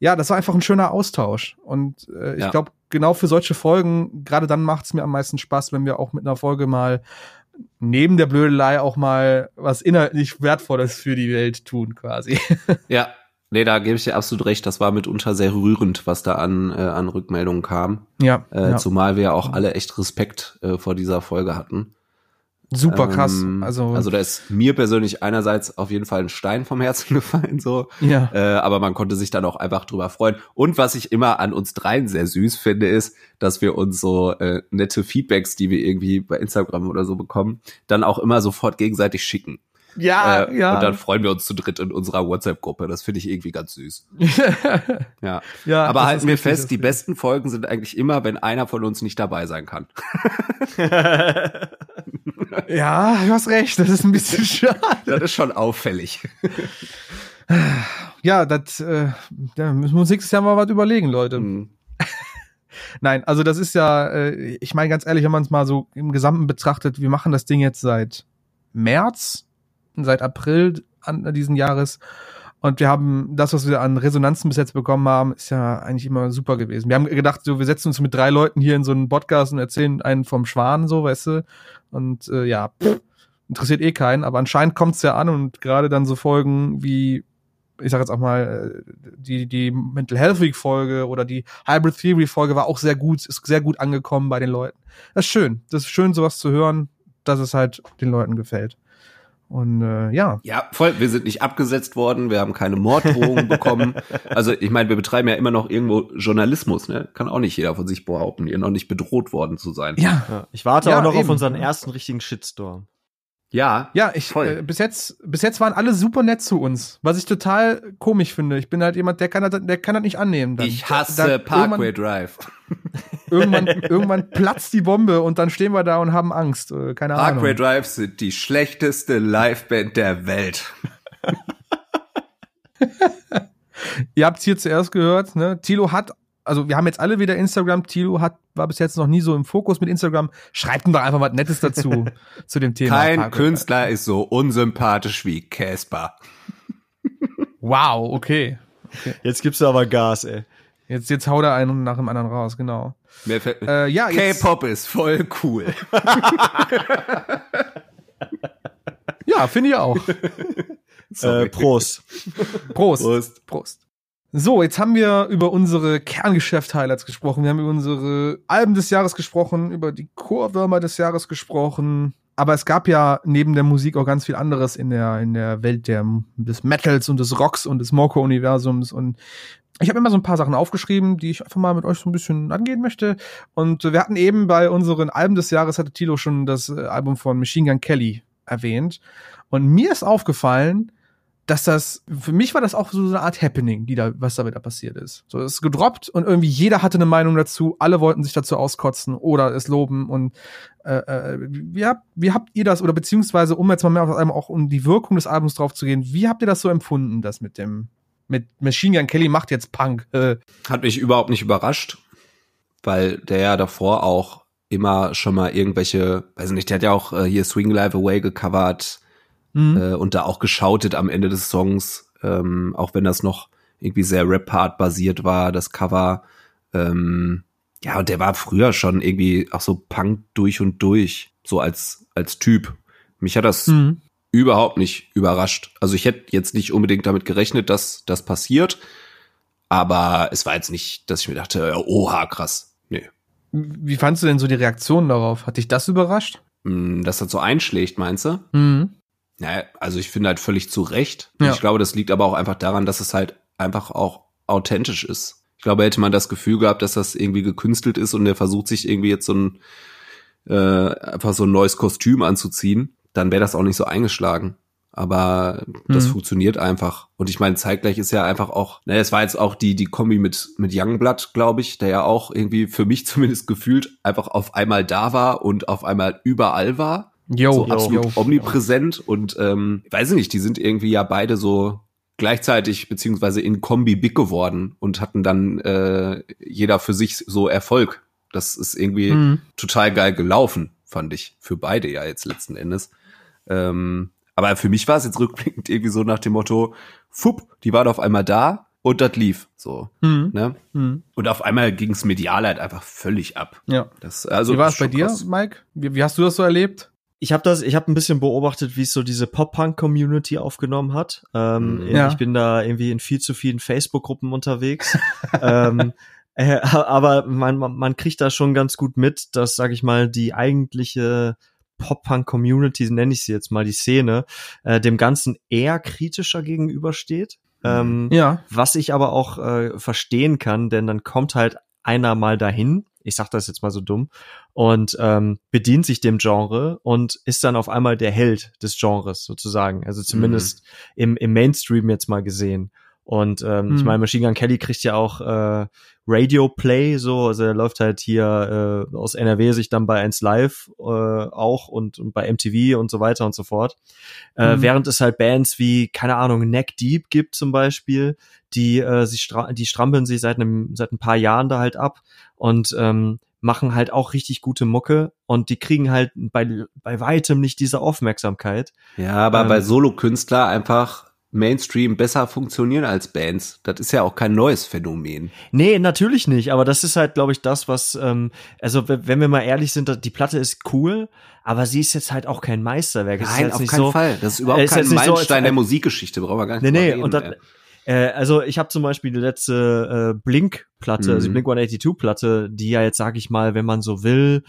ja, das war einfach ein schöner Austausch. Und äh, ich Ja. glaube, genau für solche Folgen, gerade dann macht es mir am meisten Spaß, wenn wir auch mit einer Folge mal neben der Blödelei auch mal was inhaltlich Wertvolles für die Welt tun, quasi. Ja, *laughs* nee, da gebe ich dir absolut recht. Das war mitunter sehr rührend, was da an, äh, an Rückmeldungen kam. ja, Äh, ja. Zumal wir auch alle echt Respekt äh, vor dieser Folge hatten. super krass. Ähm, Also, also da ist mir persönlich einerseits auf jeden Fall ein Stein vom Herzen *laughs* gefallen, so. ja. Äh, aber man konnte sich dann auch einfach drüber freuen. Und was ich immer an uns dreien sehr süß finde, ist, dass wir uns so äh, nette Feedbacks, die wir irgendwie bei Instagram oder so bekommen, dann auch immer sofort gegenseitig schicken. Ja, äh, ja. Und dann freuen wir uns zu dritt in unserer WhatsApp-Gruppe. Das finde ich irgendwie ganz süß. *laughs* Ja. ja, Aber halten wir fest, die besten Folgen sind eigentlich immer, wenn einer von uns nicht dabei sein kann. *laughs* Ja, du hast recht, das ist ein bisschen *laughs* schade. Das ist schon auffällig. Ja, das, äh, da müssen wir uns nächstes Jahr mal was überlegen, Leute. Mhm. Nein, also das ist ja, äh, ich meine ganz ehrlich, wenn man es mal so im Gesamten betrachtet, wir machen das Ding jetzt seit März, seit April an, diesen Jahres und wir haben das, was wir an Resonanzen bis jetzt bekommen haben, ist ja eigentlich immer super gewesen. Wir haben gedacht, so wir setzen uns mit drei Leuten hier in so einen Podcast und erzählen einen vom Schwan, so, weißt du, und äh, ja, pff, interessiert eh keinen, aber anscheinend kommt's ja an und gerade dann so Folgen wie ich sag jetzt auch mal, äh, die, die Mental Health Week Folge oder die Hybrid Theory Folge war auch sehr gut, ist sehr gut angekommen bei den Leuten. Das ist schön. Das ist schön, sowas zu hören, dass es halt den Leuten gefällt. Und äh, ja. Ja, voll. Wir sind nicht abgesetzt worden, wir haben keine Morddrohungen *laughs* bekommen. Also ich meine, wir betreiben ja immer noch irgendwo Journalismus, ne? Kann auch nicht jeder von sich behaupten, hier noch nicht bedroht worden zu sein. Ja. Ja, ich warte Ja, auch noch eben. auf unseren ersten richtigen Shitstorm. Ja, Ja, ich äh, bis jetzt bis jetzt waren alle super nett zu uns, was ich total komisch finde. Ich bin halt jemand, der kann das, der kann das nicht annehmen. Dann, ich hasse da- Parkway Drive. Irgendwann, *laughs* irgendwann, irgendwann platzt die Bombe und dann stehen wir da und haben Angst. Äh, Keine Parkway Ahnung. Drive sind die schlechteste Liveband der Welt. *laughs* Ihr habt hier zuerst gehört, ne? Tilo hat, also wir haben jetzt alle wieder Instagram. Tilo hat war bis jetzt noch nie so im Fokus mit Instagram. Schreibt ihm doch einfach was Nettes dazu *laughs* zu dem Thema. Kein Parkway Künstler ist so unsympathisch wie Casper. Wow, okay. Jetzt gibst du aber Gas, ey. Jetzt jetzt haut er einen nach dem anderen raus, genau. Äh, ja, K-Pop ist voll cool. *laughs* ja, finde ich auch. Äh, Prost. Prost. Prost. Prost. So, jetzt haben wir über unsere Kerngeschäft-Highlights gesprochen. Wir haben über unsere Alben des Jahres gesprochen, über die Chorwürmer des Jahres gesprochen. Aber es gab ja neben der Musik auch ganz viel anderes in der, in der Welt der, des Metals und des Rocks und des Morco-Universums. Und ich habe immer so ein paar Sachen aufgeschrieben, die ich einfach mal mit euch so ein bisschen angehen möchte. Und wir hatten eben bei unseren Alben des Jahres, hatte Tilo schon das äh, Album von Machine Gun Kelly erwähnt. Und mir ist aufgefallen, dass das, für mich war das auch so eine Art Happening, die da, was da wieder passiert ist. So, es ist gedroppt und irgendwie jeder hatte eine Meinung dazu, alle wollten sich dazu auskotzen oder es loben und äh, äh, wie, habt, wie habt ihr das, oder beziehungsweise, um jetzt mal mehr auf Album auch um die Wirkung des Albums drauf zu gehen, wie habt ihr das so empfunden, das mit dem, mit Machine Gun Kelly macht jetzt Punk? Äh, *laughs* Hat mich überhaupt nicht überrascht, weil der ja davor auch immer schon mal irgendwelche, weiß nicht, der hat ja auch äh, hier Swing Live Away gecovert mhm. äh, und da auch geschautet am Ende des Songs, ähm, auch wenn das noch irgendwie sehr Rap-Part basiert war, das Cover. Ähm, ja, und der war früher schon irgendwie auch so Punk durch und durch, so als, als Typ. Mich hat das Mhm. überhaupt nicht überrascht. Also ich hätte jetzt nicht unbedingt damit gerechnet, dass das passiert, aber es war jetzt nicht, dass ich mir dachte, oha, krass. Nee. Wie fandst du denn so die Reaktion darauf? Hat dich das überrascht? Mm, Dass das so einschlägt, meinst du? Mhm. Naja, also ich finde halt völlig zu Recht. Ja. Ich glaube, das liegt aber auch einfach daran, dass es halt einfach auch authentisch ist. Ich glaube, hätte man das Gefühl gehabt, dass das irgendwie gekünstelt ist und der versucht sich irgendwie jetzt so ein äh, einfach so ein neues Kostüm anzuziehen, dann wäre das auch nicht so eingeschlagen. Aber das Mhm. funktioniert einfach. Und ich meine, zeitgleich ist ja einfach auch, naja, es war jetzt auch die, die Kombi mit, mit Youngblood, glaube ich, der ja auch irgendwie für mich *laughs* zumindest gefühlt einfach auf einmal da war und auf einmal überall war Yo, so yo, absolut yo. omnipräsent und ähm, weiß ich nicht, die sind irgendwie ja beide so gleichzeitig beziehungsweise in Kombi big geworden und hatten dann äh, jeder für sich so Erfolg. Das ist irgendwie Mhm. total geil gelaufen, fand ich. Für beide ja jetzt letzten Endes. Ähm, aber für mich war es jetzt rückblickend irgendwie so nach dem Motto, fupp, die waren auf einmal da und das lief. So, Mhm. ne? Mhm. Und auf einmal ging es medial halt einfach völlig ab. Ja. Das, also, Wie war es bei dir, krass. Mike? Wie, wie hast du das so erlebt? Ich habe das, ich habe ein bisschen beobachtet, wie es so diese Pop-Punk-Community aufgenommen hat. Ähm, Mhm. Ja. Ich bin da irgendwie in viel zu vielen Facebook-Gruppen unterwegs. *laughs* ähm, äh, aber man, man, man kriegt da schon ganz gut mit, dass, sag ich mal, die eigentliche Pop-Punk-Community, nenne ich sie jetzt mal, die Szene, äh, dem Ganzen eher kritischer gegenübersteht. Ähm, Ja. was ich aber auch äh, verstehen kann, denn dann kommt halt einer mal dahin, ich sag das jetzt mal so dumm, und ähm, bedient sich dem Genre und ist dann auf einmal der Held des Genres sozusagen. Also zumindest im, im Mainstream jetzt mal gesehen. Und ähm, ich Mhm. meine, Machine Gun Kelly kriegt ja auch äh, Radio Play, so, also er läuft halt hier äh, aus NRW sich dann bei 1 Live äh, auch und, und bei MTV und so weiter und so fort. Äh, Mhm. während es halt Bands wie, keine Ahnung, Neck Deep gibt zum Beispiel, die äh, sich stra die strampeln sich seit einem seit ein paar Jahren da halt ab und ähm, machen halt auch richtig gute Mucke und die kriegen halt bei bei weitem nicht diese Aufmerksamkeit. Ja, aber Ähm, bei Solokünstler einfach Mainstream besser funktionieren als Bands. Das ist ja auch kein neues Phänomen. Nee, natürlich nicht, aber das ist halt, glaube ich, das, was, ähm, also wenn wir mal ehrlich sind, die Platte ist cool, aber sie ist jetzt halt auch kein Meisterwerk. Nein, auf keinen so, Fall. Das ist überhaupt ist kein so, Meilenstein als- der Musikgeschichte, brauchen wir gar nicht Nee, nee, und dann, äh, also ich habe zum Beispiel die letzte äh, Blink-Platte, also die Mhm. Blink 182-Platte, die ja jetzt, sag ich mal, wenn man so will,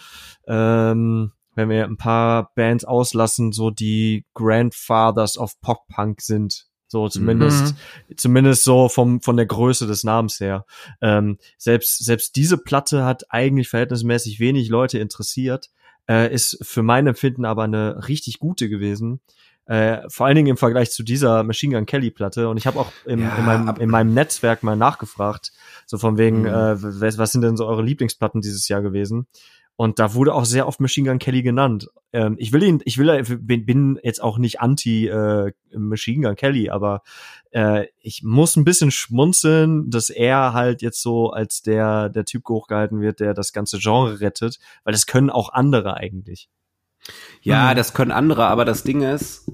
ähm, wenn wir ein paar Bands auslassen, so die Grandfathers of Pop-Punk sind. So zumindest, zumindest so vom, von der Größe des Namens her. Ähm, selbst, selbst diese Platte hat eigentlich verhältnismäßig wenig Leute interessiert, äh, ist für mein Empfinden aber eine richtig gute gewesen. Äh, vor allen Dingen im Vergleich zu dieser Machine Gun Kelly Platte. Und ich habe auch im, Ja, in, meinem, in meinem Netzwerk mal nachgefragt, so von wegen, Mhm. äh, was, was sind denn so eure Lieblingsplatten dieses Jahr gewesen? Und da wurde auch sehr oft Machine Gun Kelly genannt. Ähm, ich will ihn, ich will, bin, bin jetzt auch nicht anti äh, Machine Gun Kelly, aber äh, ich muss ein bisschen schmunzeln, dass er halt jetzt so als der der Typ hochgehalten wird, der das ganze Genre rettet, weil das können auch andere eigentlich. Ja, Mhm. das können andere, aber das Ding ist,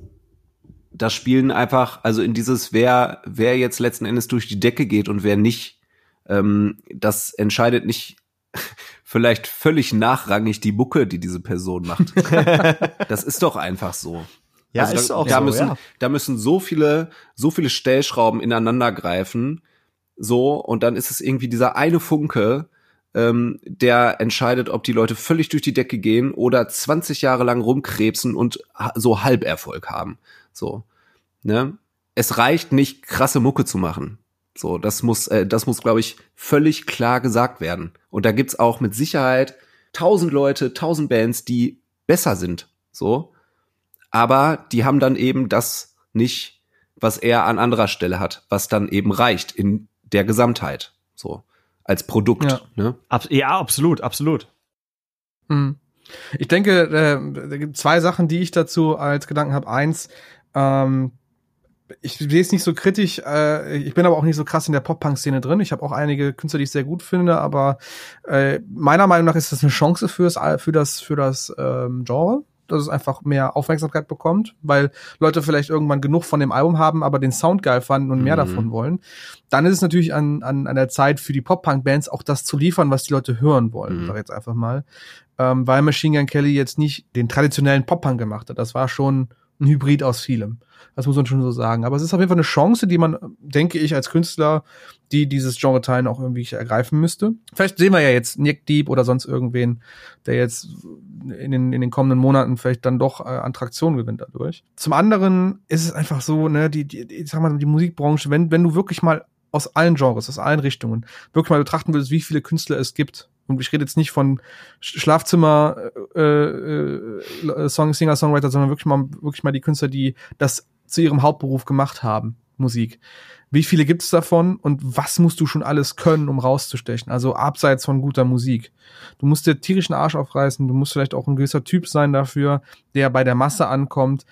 da spielen einfach, also in dieses, wer, wer jetzt letzten Endes durch die Decke geht und wer nicht, ähm, das entscheidet nicht vielleicht völlig nachrangig die Mucke, die diese Person macht. *laughs* das ist doch einfach so. Ja, Also ist da, auch da so, müssen, ja. da müssen so viele, so viele Stellschrauben ineinander greifen, so, und dann ist es irgendwie dieser eine Funke, ähm, der entscheidet, ob die Leute völlig durch die Decke gehen oder 20 Jahre lang rumkrebsen und so Halberfolg haben. So, ne? Es reicht nicht, krasse Mucke zu machen. So, das muss, äh, das muss, glaube ich, völlig klar gesagt werden. Und da gibt's auch mit Sicherheit tausend Leute, tausend Bands, die besser sind. So, aber die haben dann eben das nicht, was er an anderer Stelle hat, was dann eben reicht in der Gesamtheit. So, als Produkt. Ja. Ne? Ab, ja, absolut, absolut. Mhm. Ich denke, äh, da gibt zwei Sachen, die ich dazu als Gedanken habe. Eins, ähm, ich sehe es nicht so kritisch, äh, ich bin aber auch nicht so krass in der Pop-Punk-Szene drin. Ich habe auch einige Künstler, die ich sehr gut finde, aber äh, meiner Meinung nach ist das eine Chance fürs, für das, für das ähm, Genre, dass es einfach mehr Aufmerksamkeit bekommt, weil Leute vielleicht irgendwann genug von dem Album haben, aber den Sound geil fanden und mehr Mhm. davon wollen. Dann ist es natürlich an, an, an der Zeit für die Pop-Punk-Bands auch das zu liefern, was die Leute hören wollen, Mhm. sag ich jetzt einfach mal. Ähm, weil Machine Gun Kelly jetzt nicht den traditionellen Pop-Punk gemacht hat. Das war schon ein Hybrid aus vielem. Das muss man schon so sagen. Aber es ist auf jeden Fall eine Chance, die man, denke ich, als Künstler, die dieses Genre teilen, auch irgendwie ergreifen müsste. Vielleicht sehen wir ja jetzt Nick Deep oder sonst irgendwen, der jetzt in den, in den kommenden Monaten vielleicht dann doch äh, an Traktion gewinnt dadurch. Zum anderen ist es einfach so, ne, die, die, ich sag mal, die Musikbranche, wenn, wenn du wirklich mal aus allen Genres, aus allen Richtungen, wirklich mal betrachten würdest, wie viele Künstler es gibt. Und ich rede jetzt nicht von Sch- Schlafzimmer äh, äh, Song, Singer, Songwriter, sondern wirklich mal, wirklich mal die Künstler, die das zu ihrem Hauptberuf gemacht haben, Musik. Wie viele gibt es davon und was musst du schon alles können, um rauszustechen? Also abseits von guter Musik. Du musst dir tierischen Arsch aufreißen, du musst vielleicht auch ein gewisser Typ sein dafür, der bei der Masse ankommt.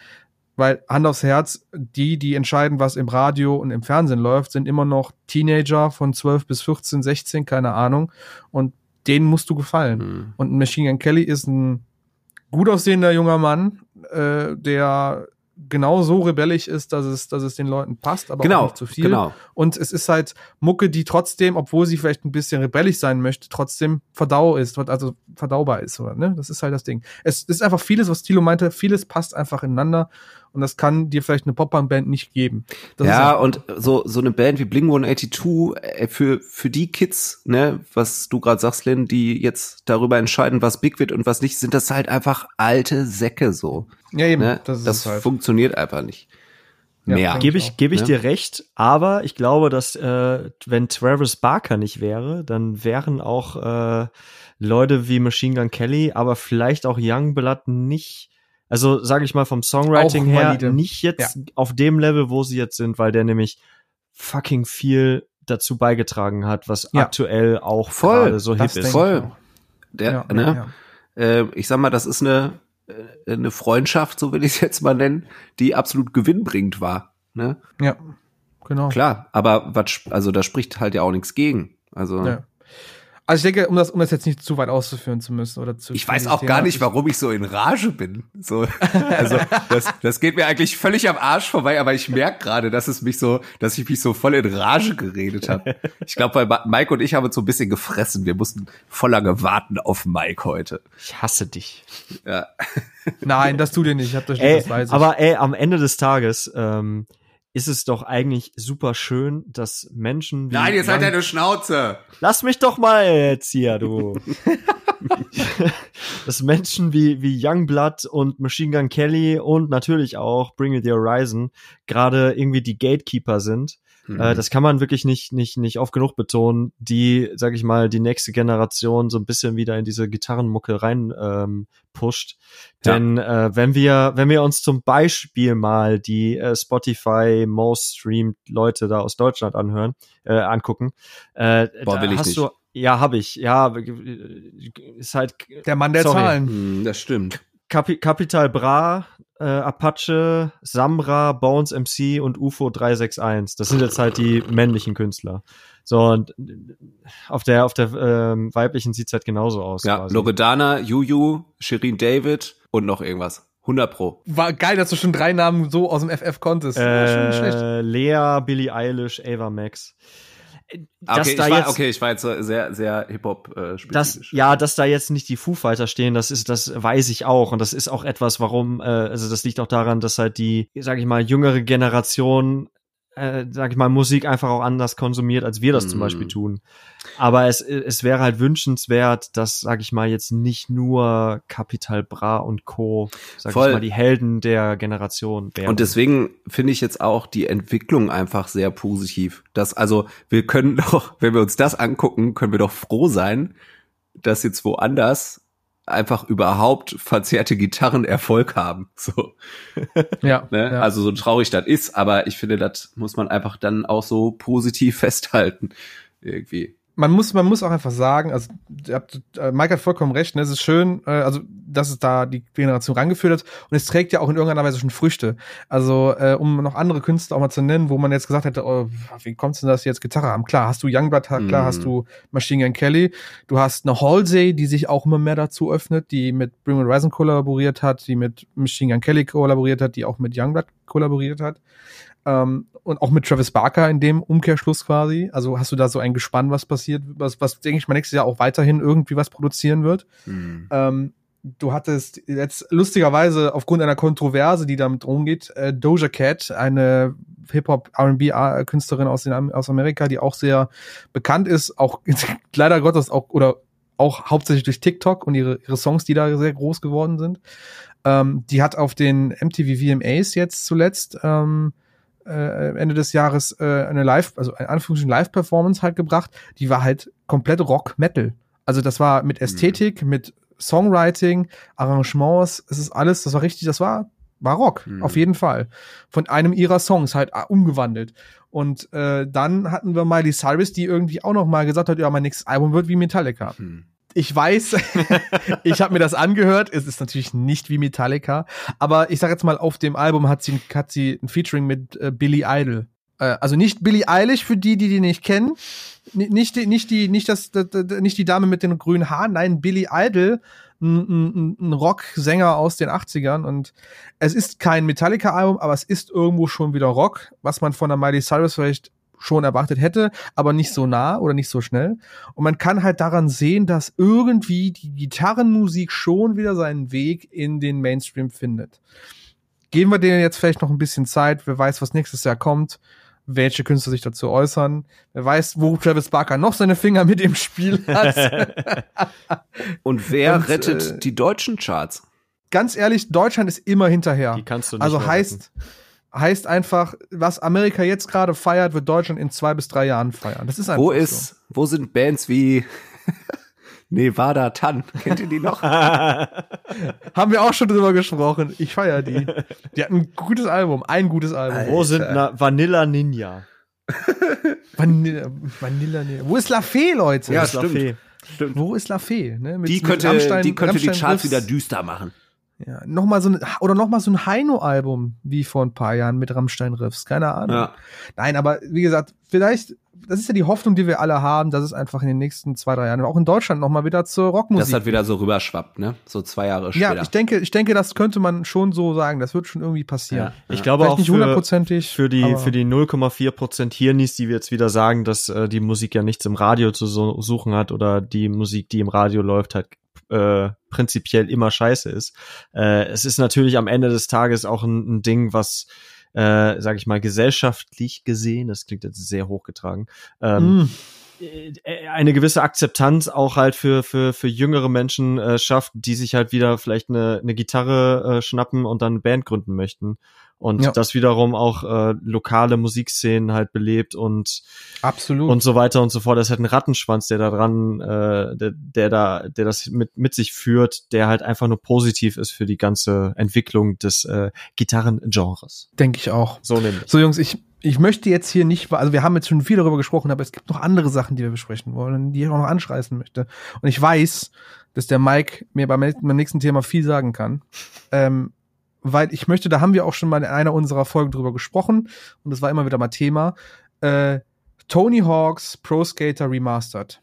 Weil Hand aufs Herz, die, die entscheiden, was im Radio und im Fernsehen läuft, sind immer noch Teenager von 12 bis 14, 16, keine Ahnung. Und denen musst du gefallen. Mhm. Und Machine Gun Kelly ist ein gut aussehender junger Mann, äh, der genau so rebellisch ist, dass es, dass es den Leuten passt, aber auch Genau, nicht zu viel. genau. Und es ist halt Mucke, die trotzdem, obwohl sie vielleicht ein bisschen rebellisch sein möchte, trotzdem verdau ist, also verdaubar ist, oder, ne? Das ist halt das Ding. Es ist einfach vieles, was Thilo meinte, vieles passt einfach ineinander und das kann dir vielleicht eine Pop-Punk-Band nicht geben. Das ja, einfach- und so, so eine Band wie Bling 182, äh, für, für die Kids, ne, was du gerade sagst, Lynn, die jetzt darüber entscheiden, was big wird und was nicht, sind das halt einfach alte Säcke so. ja, eben, Ne? das Das, halt. funktioniert einfach nicht. Ja, Mehr. Gebe ich ich, auch, gebe ich ne? dir recht, aber ich glaube, dass äh, wenn Travis Barker nicht wäre, dann wären auch äh, Leute wie Machine Gun Kelly, aber vielleicht auch Youngblood nicht, also sage ich mal vom Songwriting her, valide. nicht jetzt auf dem Level, wo sie jetzt sind, weil der nämlich fucking viel dazu beigetragen hat, was Ja. aktuell auch Voll, gerade so hip ist. Voll. Der, Ja, ne? ja, ja. Äh, ich sag mal, das ist eine, äh, eine Freundschaft, so will ich es jetzt mal nennen, die absolut gewinnbringend war. Ne? Ja, genau. Klar, aber was, also da spricht halt ja auch nichts gegen. Also Ja. Also ich denke, um das, um das jetzt nicht zu weit auszuführen zu müssen oder zu. Ich weiß auch gar nicht, warum ich so in Rage bin. So, also das, das geht mir eigentlich völlig am Arsch vorbei, aber ich merke gerade, dass es mich so, dass ich mich so voll in Rage geredet habe. Ich glaube, weil Mike und ich haben uns so ein bisschen gefressen. Wir mussten voll lange warten auf Mike heute. Ich hasse dich. Ja. Nein, das tut ihr nicht. Ich hab das, Ey, das weiß ich. aber ey, am Ende des Tages ähm, ist es doch eigentlich super schön, dass Menschen wie Nein, jetzt halt deine Schnauze. Lass mich doch mal jetzt hier, du. *laughs* dass Menschen wie, wie Youngblood und Machine Gun Kelly und natürlich auch Bring Me the Horizon gerade irgendwie die Gatekeeper sind. Mhm. Äh, das kann man wirklich nicht, nicht, nicht oft genug betonen, die, sag ich mal, die nächste Generation so ein bisschen wieder in diese Gitarrenmucke rein ähm, pusht. Ja. Denn äh, wenn wir, wenn wir uns zum Beispiel mal die äh, Spotify Most Streamed Leute da aus Deutschland anhören, äh, angucken, äh, Boah, da will ich hast nicht. du, ja, habe ich, ja, ist halt der Mann der Sorry. Zahlen. Hm, Das stimmt. Capi Capital Bra, äh, Apache, Samra, Bones MC und UFO 361. Das sind jetzt halt die männlichen Künstler. So, und äh, auf der, auf der ähm, weiblichen sieht's halt genauso aus. Ja, quasi. Loredana, Juju, Shirin David und noch irgendwas. 100 pro. War geil, dass du schon drei Namen so aus dem FF konntest. War schon nicht schlecht. äh, Lea, Billie Eilish, Ava Max. Dass Okay, da ich war, jetzt, okay, ich war jetzt so sehr, sehr Hip-Hop äh, ja, dass da jetzt nicht die Foo Fighter stehen, das ist, das weiß ich auch. Und das ist auch etwas, warum, äh, also das liegt auch daran, dass halt die, sag ich mal, jüngere Generation, äh, sag ich mal, Musik einfach auch anders konsumiert, als wir das zum Mm. Beispiel tun. Aber es, es wäre halt wünschenswert, dass, sag ich mal, jetzt nicht nur Capital Bra und Co., sag Voll. ich mal, die Helden der Generation wären. Und deswegen finde ich jetzt auch die Entwicklung einfach sehr positiv. Das, also, wir können doch, wenn wir uns das angucken, können wir doch froh sein, dass jetzt woanders einfach überhaupt verzerrte Gitarren Erfolg haben. So, Ja, *laughs* ne? ja. Also so traurig das ist, aber ich finde, das muss man einfach dann auch so positiv *laughs* festhalten. Irgendwie. Man muss, man muss auch einfach sagen, also habt, äh, Mike hat vollkommen recht, ne? es ist schön, äh, also dass es da die Generation rangeführt hat und es trägt ja auch in irgendeiner Weise schon Früchte. Also äh, um noch andere Künstler auch mal zu nennen, wo man jetzt gesagt hätte, oh, wie kommt's denn, dass sie jetzt Gitarre haben? Klar, hast du Youngblood, klar Mhm. hast du Machine Gun Kelly, du hast eine Halsey, die sich auch immer mehr dazu öffnet, die mit Bring Horizon kollaboriert hat, die mit Machine Gun Kelly kollaboriert hat, die auch mit Youngblood kollaboriert hat. Ähm, und auch mit Travis Barker in dem Umkehrschluss quasi. Also hast du da so ein Gespann, was passiert, was, was denke ich mal nächstes Jahr auch weiterhin irgendwie was produzieren wird. Hm. Ähm, du hattest jetzt lustigerweise aufgrund einer Kontroverse, die damit rumgeht, äh, Doja Cat, eine Hip-Hop-R&B-Künstlerin aus, den, aus Amerika, die auch sehr bekannt ist, auch *laughs* leider Gottes auch oder auch hauptsächlich durch TikTok und ihre, ihre Songs, die da sehr groß geworden sind. Ähm, die hat auf den MTV VMAs jetzt zuletzt ähm, äh, Ende des Jahres äh, eine Live, also eine Anführungsstrichen Live-Performance halt gebracht. Die war halt komplett Rock-Metal. Also das war mit Ästhetik, mit Songwriting, Arrangements, es ist alles, das war richtig, das war war Rock, Mhm. auf jeden Fall. Von einem ihrer Songs halt ah, umgewandelt. Und äh, dann hatten wir Miley Cyrus, die irgendwie auch noch mal gesagt hat, ja, mein nächstes Album wird wie Metallica. Hm. Ich weiß, *laughs* ich habe mir das angehört. Es ist natürlich nicht wie Metallica, aber ich sag jetzt mal, auf dem Album hat sie, hat sie ein Featuring mit äh, Billy Idol. Äh, also nicht Billy Eilish für die, die die nicht kennen, N nicht die, nicht die, nicht das, nicht die Dame mit den grünen Haaren, nein, Billy Idol, ein, ein, ein Rocksänger aus den 80ern und es ist kein Metallica-Album, aber es ist irgendwo schon wieder Rock, was man von der Miley Cyrus vielleicht schon erwartet hätte, aber nicht so nah oder nicht so schnell. Und man kann halt daran sehen, dass irgendwie die Gitarrenmusik schon wieder seinen Weg in den Mainstream findet. Geben wir denen jetzt vielleicht noch ein bisschen Zeit. Wer weiß, was nächstes Jahr kommt, welche Künstler sich dazu äußern. Wer weiß, wo Travis Barker noch seine Finger mit im Spiel hat. *laughs* Und wer Und, rettet äh, die deutschen Charts? Ganz ehrlich, Deutschland ist immer hinterher. Die kannst du nicht Also mehr heißt, heißt einfach, was Amerika jetzt gerade feiert, wird Deutschland in zwei bis drei Jahren feiern. Das ist einfach Wo so. ist, wo sind Bands wie *laughs* Nevada Tan? Kennt ihr die noch? *laughs* Haben wir auch schon drüber gesprochen. Ich feier die. Die hatten ein gutes Album, ein gutes Album. Alter. Wo sind na Vanilla Ninja? Vanilla, Vanilla, nee. Wo ist La Fee, Leute? Ja, stimmt. Stimmt. Wo ist La Fee? Ne? Mit, Die mit könnte, Rammstein- die könnte die Rammstein Charts Riffs. wieder düster machen. Ja, noch mal so ein, oder noch mal so ein Heino-Album wie vor ein paar Jahren mit Rammstein-Riffs. Keine Ahnung. Ja. Nein, aber wie gesagt, vielleicht, das ist ja die Hoffnung, die wir alle haben, dass es einfach in den nächsten zwei, drei Jahren auch in Deutschland noch mal wieder zur Rockmusik. Das hat wieder so rüberschwappt, ne? So zwei Jahre später. ja, ich denke, ich denke, das könnte man schon so sagen. Das wird schon irgendwie passieren. Ja. Ich glaube Vielleicht auch nicht für, hundertprozentig. für die, aber- für die 0,4 Prozent Hirnis, die wir jetzt wieder sagen, dass äh, die Musik ja nichts im Radio zu so, suchen hat oder die Musik, die im Radio läuft, halt äh, prinzipiell immer scheiße ist. Äh, es ist natürlich am Ende des Tages auch ein, ein Ding, was äh, sage ich mal, gesellschaftlich gesehen, das klingt jetzt sehr hochgetragen, ähm, Mm. eine gewisse Akzeptanz auch halt für für für jüngere Menschen äh, schafft, die sich halt wieder vielleicht eine eine Gitarre äh, schnappen und dann eine Band gründen möchten und Ja. das wiederum auch äh, lokale Musikszenen halt belebt und Absolut. und so weiter und so fort. Das ist halt ein Rattenschwanz, der da dran, äh, der, der da, der das mit mit sich führt, der halt einfach nur positiv ist für die ganze Entwicklung des äh, Gitarrengenres. denke ich auch. So nämlich. So, Jungs, ich, ich möchte jetzt hier nicht, also wir haben jetzt schon viel darüber gesprochen, aber es gibt noch andere Sachen, die wir besprechen wollen, die ich auch noch anschreißen möchte. Und ich weiß, dass der Mike mir beim, beim nächsten Thema viel sagen kann. Ähm, weil ich möchte, da haben wir auch schon mal in einer unserer Folgen drüber gesprochen und das war immer wieder mal Thema. Äh, Tony Hawks Pro Skater Remastered.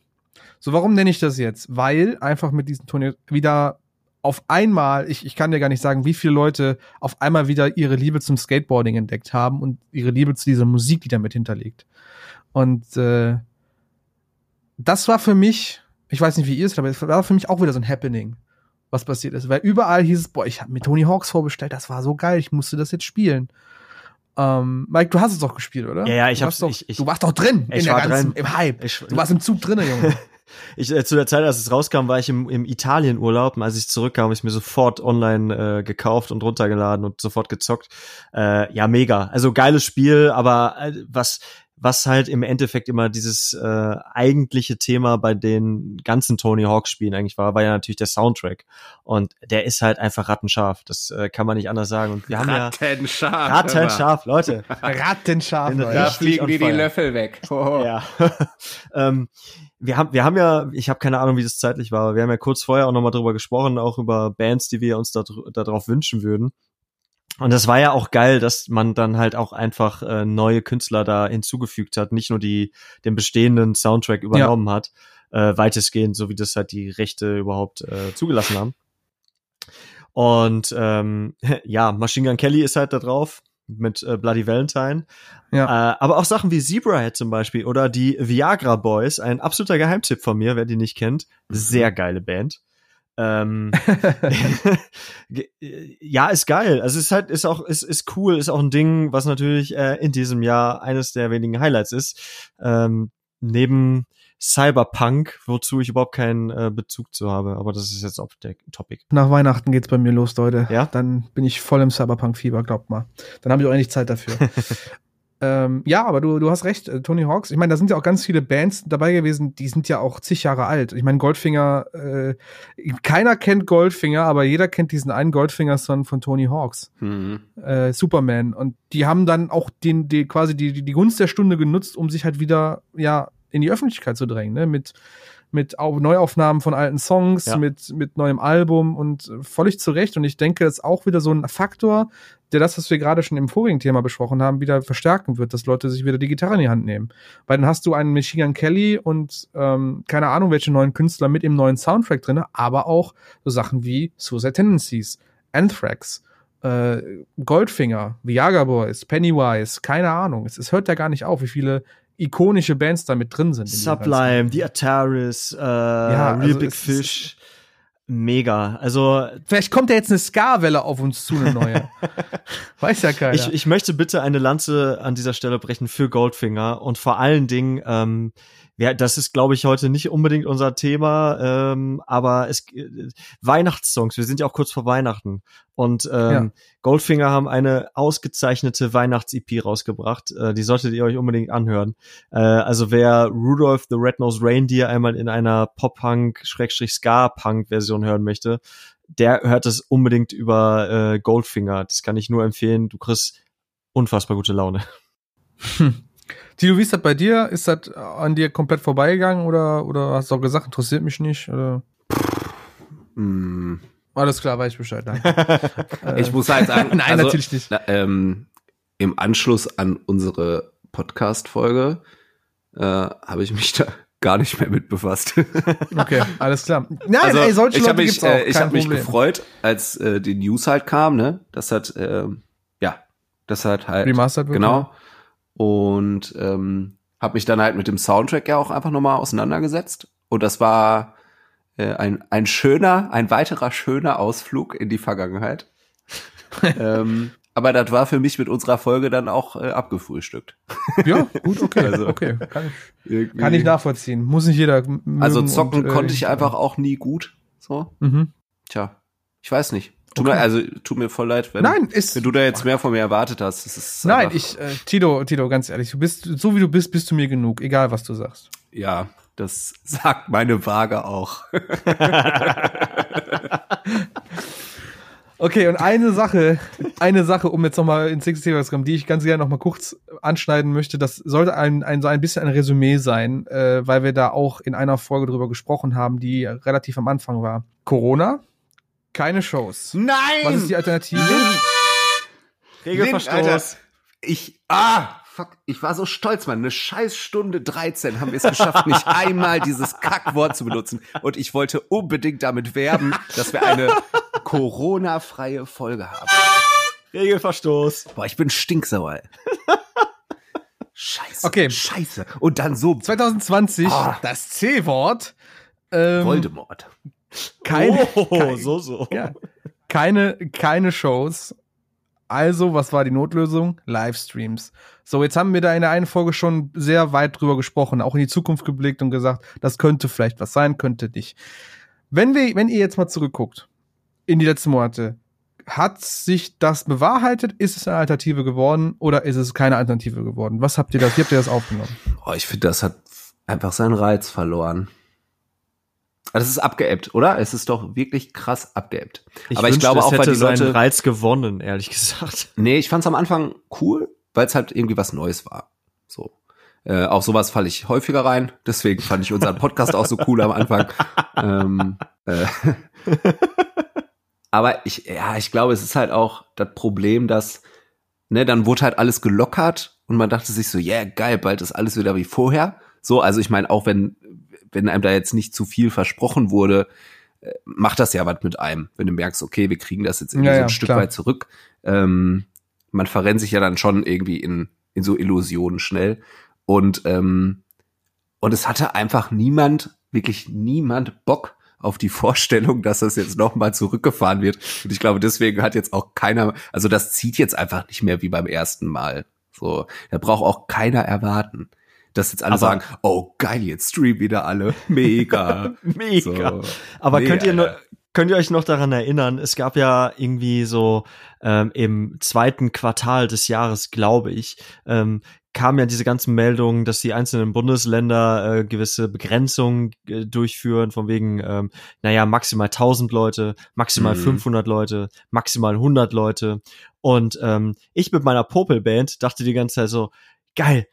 So, warum nenne ich das jetzt? Weil einfach mit diesem Tony wieder auf einmal, ich, ich kann dir gar nicht sagen, wie viele Leute auf einmal wieder ihre Liebe zum Skateboarding entdeckt haben und ihre Liebe zu dieser Musik, die damit hinterliegt. Und äh, das war für mich, ich weiß nicht, wie ihr es, aber es war für mich auch wieder so ein Happening, was passiert ist. Weil überall hieß es, boah, ich habe mir Tony Hawks vorbestellt, das war so geil, ich musste das jetzt spielen. Ähm, Mike, du hast es doch gespielt, oder? Ja, ja, ich hab's- doch, ich- ich- du warst doch drin Ich in der war ganzen, drin. im Hype. Ich, Du warst im Zug drin, Junge. *laughs* Ich, äh, zu der Zeit, als es rauskam, war ich im, im Italienurlaub und als ich zurückkam, habe ich mir sofort online äh, gekauft und runtergeladen und sofort gezockt. Äh, ja, mega. Also geiles Spiel, aber äh, was was halt im Endeffekt immer dieses äh, eigentliche Thema bei den ganzen Tony Hawk Spielen eigentlich war, war ja natürlich der Soundtrack und der ist halt einfach rattenscharf. Das äh, kann man nicht anders sagen. Und wir haben ja Rattenscharf. rattenscharf, Leute. Rattenscharf. Leute. Da fliegen die fire. Löffel weg. Oh. Ja. *laughs* ähm, wir haben, wir haben ja, ich habe keine Ahnung, wie das zeitlich war, aber wir haben ja kurz vorher auch nochmal drüber gesprochen, auch über Bands, die wir uns da, darauf wünschen würden. Und das war ja auch geil, dass man dann halt auch einfach äh, neue Künstler da hinzugefügt hat, nicht nur die den bestehenden Soundtrack übernommen hat, äh, weitestgehend, so wie das halt die Rechte überhaupt äh, zugelassen haben. Und ähm, *laughs* ja, Machine Gun Kelly ist halt da drauf mit äh, Bloody Valentine. Ja. Äh, aber auch Sachen wie Zebrahead zum Beispiel oder die Viagra Boys, ein absoluter Geheimtipp von mir, wer die nicht kennt. Sehr geile Band. Ähm, *laughs* *laughs* ge- ja, ist geil. Also es ist halt, ist auch, ist, ist cool, ist auch ein Ding, was natürlich äh, in diesem Jahr eines der wenigen Highlights ist. Ähm, neben Cyberpunk, wozu ich überhaupt keinen äh, Bezug zu habe, aber das ist jetzt auch der Topic. Nach Weihnachten geht's bei mir los, Leute. Ja? Dann bin ich voll im Cyberpunk-Fieber, glaubt mal. Dann habe ich auch endlich Zeit dafür. *laughs* ähm, ja, aber du, du hast recht, äh, Tony Hawks. Ich meine, da sind ja auch ganz viele Bands dabei gewesen, die sind ja auch zig Jahre alt. Ich meine, Goldfinger, äh, keiner kennt Goldfinger, aber jeder kennt diesen einen Goldfinger-Song von Tony Hawks, Mhm. äh, Superman. Und die haben dann auch den, die, quasi die, die, die Gunst der Stunde genutzt, um sich halt wieder, ja, in die Öffentlichkeit zu drängen, ne? Mit, mit Au- Neuaufnahmen von alten Songs, Ja. mit, mit neuem Album und äh, völlig zu Recht. Und ich denke, das ist auch wieder so ein Faktor, der das, was wir gerade schon im vorigen Thema besprochen haben, wieder verstärken wird, dass Leute sich wieder die Gitarre in die Hand nehmen. Weil dann hast du einen Michigan Kelly und ähm, keine Ahnung, welche neuen Künstler mit im neuen Soundtrack drin, aber auch so Sachen wie Suicide Tendencies, Anthrax, äh, Goldfinger, Viaga Boys, Pennywise, keine Ahnung. Es, es hört ja gar nicht auf, wie viele ikonische Bands da mit drin sind. Sublime, die Ataris, äh, Real also Big Fish. Mega. Also Vielleicht kommt ja jetzt eine Ska-Welle auf uns zu, eine neue. *laughs* Weiß ja keiner. Ich, ich möchte bitte eine Lanze an dieser Stelle brechen für Goldfinger und vor allen Dingen, ähm, ja, das ist, glaube ich, heute nicht unbedingt unser Thema, ähm, aber es äh, Weihnachtssongs, wir sind ja auch kurz vor Weihnachten. Und ähm, Ja. Goldfinger haben eine ausgezeichnete Weihnachts-EP rausgebracht. Äh, die solltet ihr euch unbedingt anhören. Äh, also wer Rudolph the Red-Nosed Reindeer einmal in einer Pop-Punk-Ska-Punk-Version hören möchte, der hört es unbedingt über äh, Goldfinger. Das kann ich nur empfehlen. Du kriegst unfassbar gute Laune. *laughs* Tilo, wie ist das bei dir? Ist das an dir komplett vorbeigegangen oder, oder hast du auch gesagt, interessiert mich nicht? Oder? Hm. Alles klar, weiß ich Bescheid. Danke. *laughs* Ich muss halt sagen, *laughs* Nein, also, natürlich nicht. ähm, im Anschluss an unsere Podcast-Folge äh, habe ich mich *laughs* da gar nicht mehr mit befasst. Okay, alles klar. Nein, also, ey, solche ich Leute habe mich, gibt's auch. äh, ich kein hab mich gefreut, als äh, die News halt kam, ne? Das hat, ähm, ja, das hat halt, Remastered wird, genau. Und ähm, habe mich dann halt mit dem Soundtrack ja auch einfach nochmal auseinandergesetzt. Und das war äh, ein, ein schöner, ein weiterer schöner Ausflug in die Vergangenheit. *laughs* ähm, aber das war für mich mit unserer Folge dann auch äh, abgefrühstückt. Ja, gut, okay, *laughs* Also- okay. Kann ich, kann ich nachvollziehen. Muss nicht jeder Also zocken und, äh, konnte ich einfach auch nie gut. So, Mhm. tja, ich weiß nicht. Tut Okay. mir, also tut mir voll leid, wenn, Nein, ist wenn du da jetzt mehr von mir erwartet hast. Nein, ich, äh, Tito, Tito, ganz ehrlich, du bist, so wie du bist, bist du mir genug, egal was du sagst. Ja, das sagt meine Waage auch. *laughs* Okay, und eine Sache, eine Sache, um jetzt nochmal ins nächste Thema zu kommen, die ich ganz gerne nochmal kurz anschneiden möchte, das sollte ein, ein, so ein bisschen ein Resümee sein, äh, weil wir da auch in einer Folge drüber gesprochen haben, die relativ am Anfang war. Corona, keine Shows. Nein! Was ist die Alternative? Regelverstoß. Alter, ich, ah, fuck, ich war so stolz, Mann. Eine scheiß Stunde 13 haben wir es geschafft, nicht *laughs* einmal dieses Kackwort zu benutzen. Und ich wollte unbedingt damit werben, dass wir eine Corona-freie Folge haben. Regelverstoß. Boah, ich bin stinksauer. Scheiße. Okay. Scheiße. Und dann so 2020, Ah. das C-Wort. Ähm, Voldemort. Keine, oh, kein- so, so. Ja. Keine, keine Shows. Also, was war die Notlösung? Livestreams. So, jetzt haben wir da in der einen Folge schon sehr weit drüber gesprochen, auch in die Zukunft geblickt und gesagt, das könnte vielleicht was sein, könnte nicht. Wenn wir, wenn ihr jetzt mal zurückguckt in die letzten Monate, hat sich das bewahrheitet? Ist es eine Alternative geworden oder ist es keine Alternative geworden? Was habt ihr das, wie habt ihr das aufgenommen? Oh, ich finde, das hat einfach seinen Reiz verloren. Es ist abgeebbt, oder? Es ist doch wirklich krass abgeebbt. Aber ich wünschte, glaube es auch, weil die Leute- Reiz gewonnen, ehrlich *laughs* gesagt. Nee, ich fand's am Anfang cool, weil es halt irgendwie was Neues war. So. Äh, auf sowas falle ich häufiger rein. Deswegen fand ich unseren Podcast auch so cool am Anfang. *laughs* Ähm, äh, *laughs* aber ich, ja, ich glaube, es ist halt auch das Problem, dass, ne, dann wurde halt alles gelockert und man dachte sich so, yeah, geil, bald ist alles wieder wie vorher. So, also ich meine, auch wenn, wenn einem da jetzt nicht zu viel versprochen wurde, äh, macht das ja was mit einem, wenn du merkst, okay, wir kriegen das jetzt irgendwie Ja, so ja, ein Stück klar. weit zurück. Ähm, man verrennt sich ja dann schon irgendwie in, in so Illusionen schnell. Und, ähm, und es hatte einfach niemand, wirklich niemand Bock auf die Vorstellung, dass das jetzt nochmal zurückgefahren wird. Und ich glaube, deswegen hat jetzt auch keiner, also das zieht jetzt einfach nicht mehr wie beim ersten Mal. So, da braucht auch keiner erwarten. Dass jetzt alle Aber- sagen, oh geil, jetzt streamen wieder alle. Mega. *laughs* Mega. So. Aber Nee, könnt ihr Alter. könnt ihr euch noch daran erinnern? Es gab ja irgendwie so ähm, im zweiten Quartal des Jahres, glaube ich, ähm, kamen ja diese ganzen Meldungen, dass die einzelnen Bundesländer äh, gewisse Begrenzungen äh, durchführen, von wegen, ähm, naja, maximal 1000 Leute, maximal Mhm. 500 Leute, maximal 100 Leute. Und ähm, ich mit meiner Popelband dachte die ganze Zeit so, geil,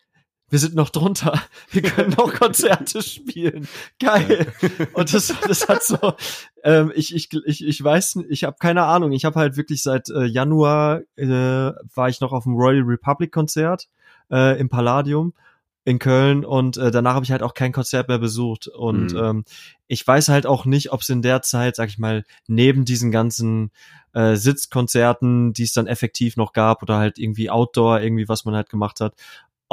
wir sind noch drunter, wir können noch *laughs* Konzerte spielen, geil. Und das, das hat so, ähm, ich, ich, ich, ich weiß, ich habe keine Ahnung. Ich habe halt wirklich seit äh, Januar äh, war ich noch auf dem Royal Republic Konzert äh, im Palladium in Köln und äh, danach habe ich halt auch kein Konzert mehr besucht und Mhm. ähm, ich weiß halt auch nicht, ob es in der Zeit, sag ich mal, neben diesen ganzen äh, Sitzkonzerten, die es dann effektiv noch gab oder halt irgendwie Outdoor irgendwie was man halt gemacht hat,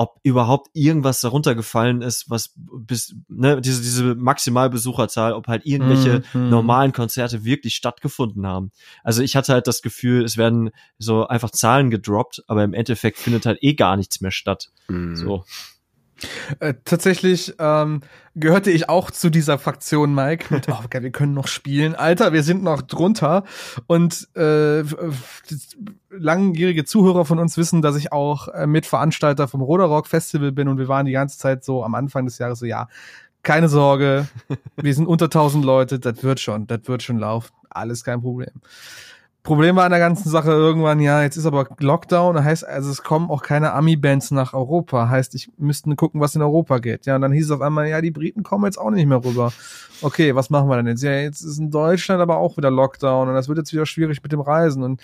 ob überhaupt irgendwas darunter gefallen ist, was bis ne diese diese Maximalbesucherzahl, ob halt irgendwelche Mhm. normalen Konzerte wirklich stattgefunden haben. Also ich hatte halt das Gefühl, es werden so einfach Zahlen gedroppt, aber im Endeffekt findet halt eh gar nichts mehr statt. Mhm. So. Äh, tatsächlich ähm, gehörte ich auch zu dieser Fraktion, Mike. Mit, *laughs* oh, geil, wir können noch spielen. Alter, wir sind noch drunter. Und äh, langjährige Zuhörer von uns wissen, dass ich auch äh, Mitveranstalter vom Roderock Festival bin und wir waren die ganze Zeit so am Anfang des Jahres so, ja, keine Sorge, *laughs* wir sind unter 1000 Leute, das wird schon, das wird schon laufen. Alles kein Problem. Problem war an der ganzen Sache irgendwann, ja, jetzt ist aber Lockdown, heißt, also es kommen auch keine Ami-Bands nach Europa, heißt, ich müsste gucken, was in Europa geht. Ja, und dann hieß es auf einmal, ja, die Briten kommen jetzt auch nicht mehr rüber. Okay, was machen wir denn jetzt? Ja, jetzt ist in Deutschland aber auch wieder Lockdown und das wird jetzt wieder schwierig mit dem Reisen und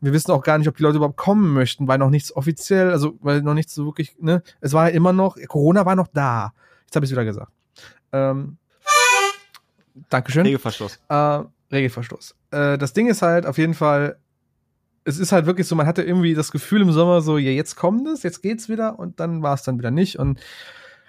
wir wissen auch gar nicht, ob die Leute überhaupt kommen möchten, weil noch nichts offiziell, also weil noch nichts so wirklich, ne, es war ja immer noch, Corona war noch da. Jetzt habe ich es wieder gesagt. Ähm, Dankeschön. Regelverschluss. Äh, Regelverstoß. Äh, das Ding ist halt auf jeden Fall, es ist halt wirklich so, man hatte irgendwie das Gefühl im Sommer so, ja, jetzt kommt es, jetzt geht's wieder und dann war es dann wieder nicht. Und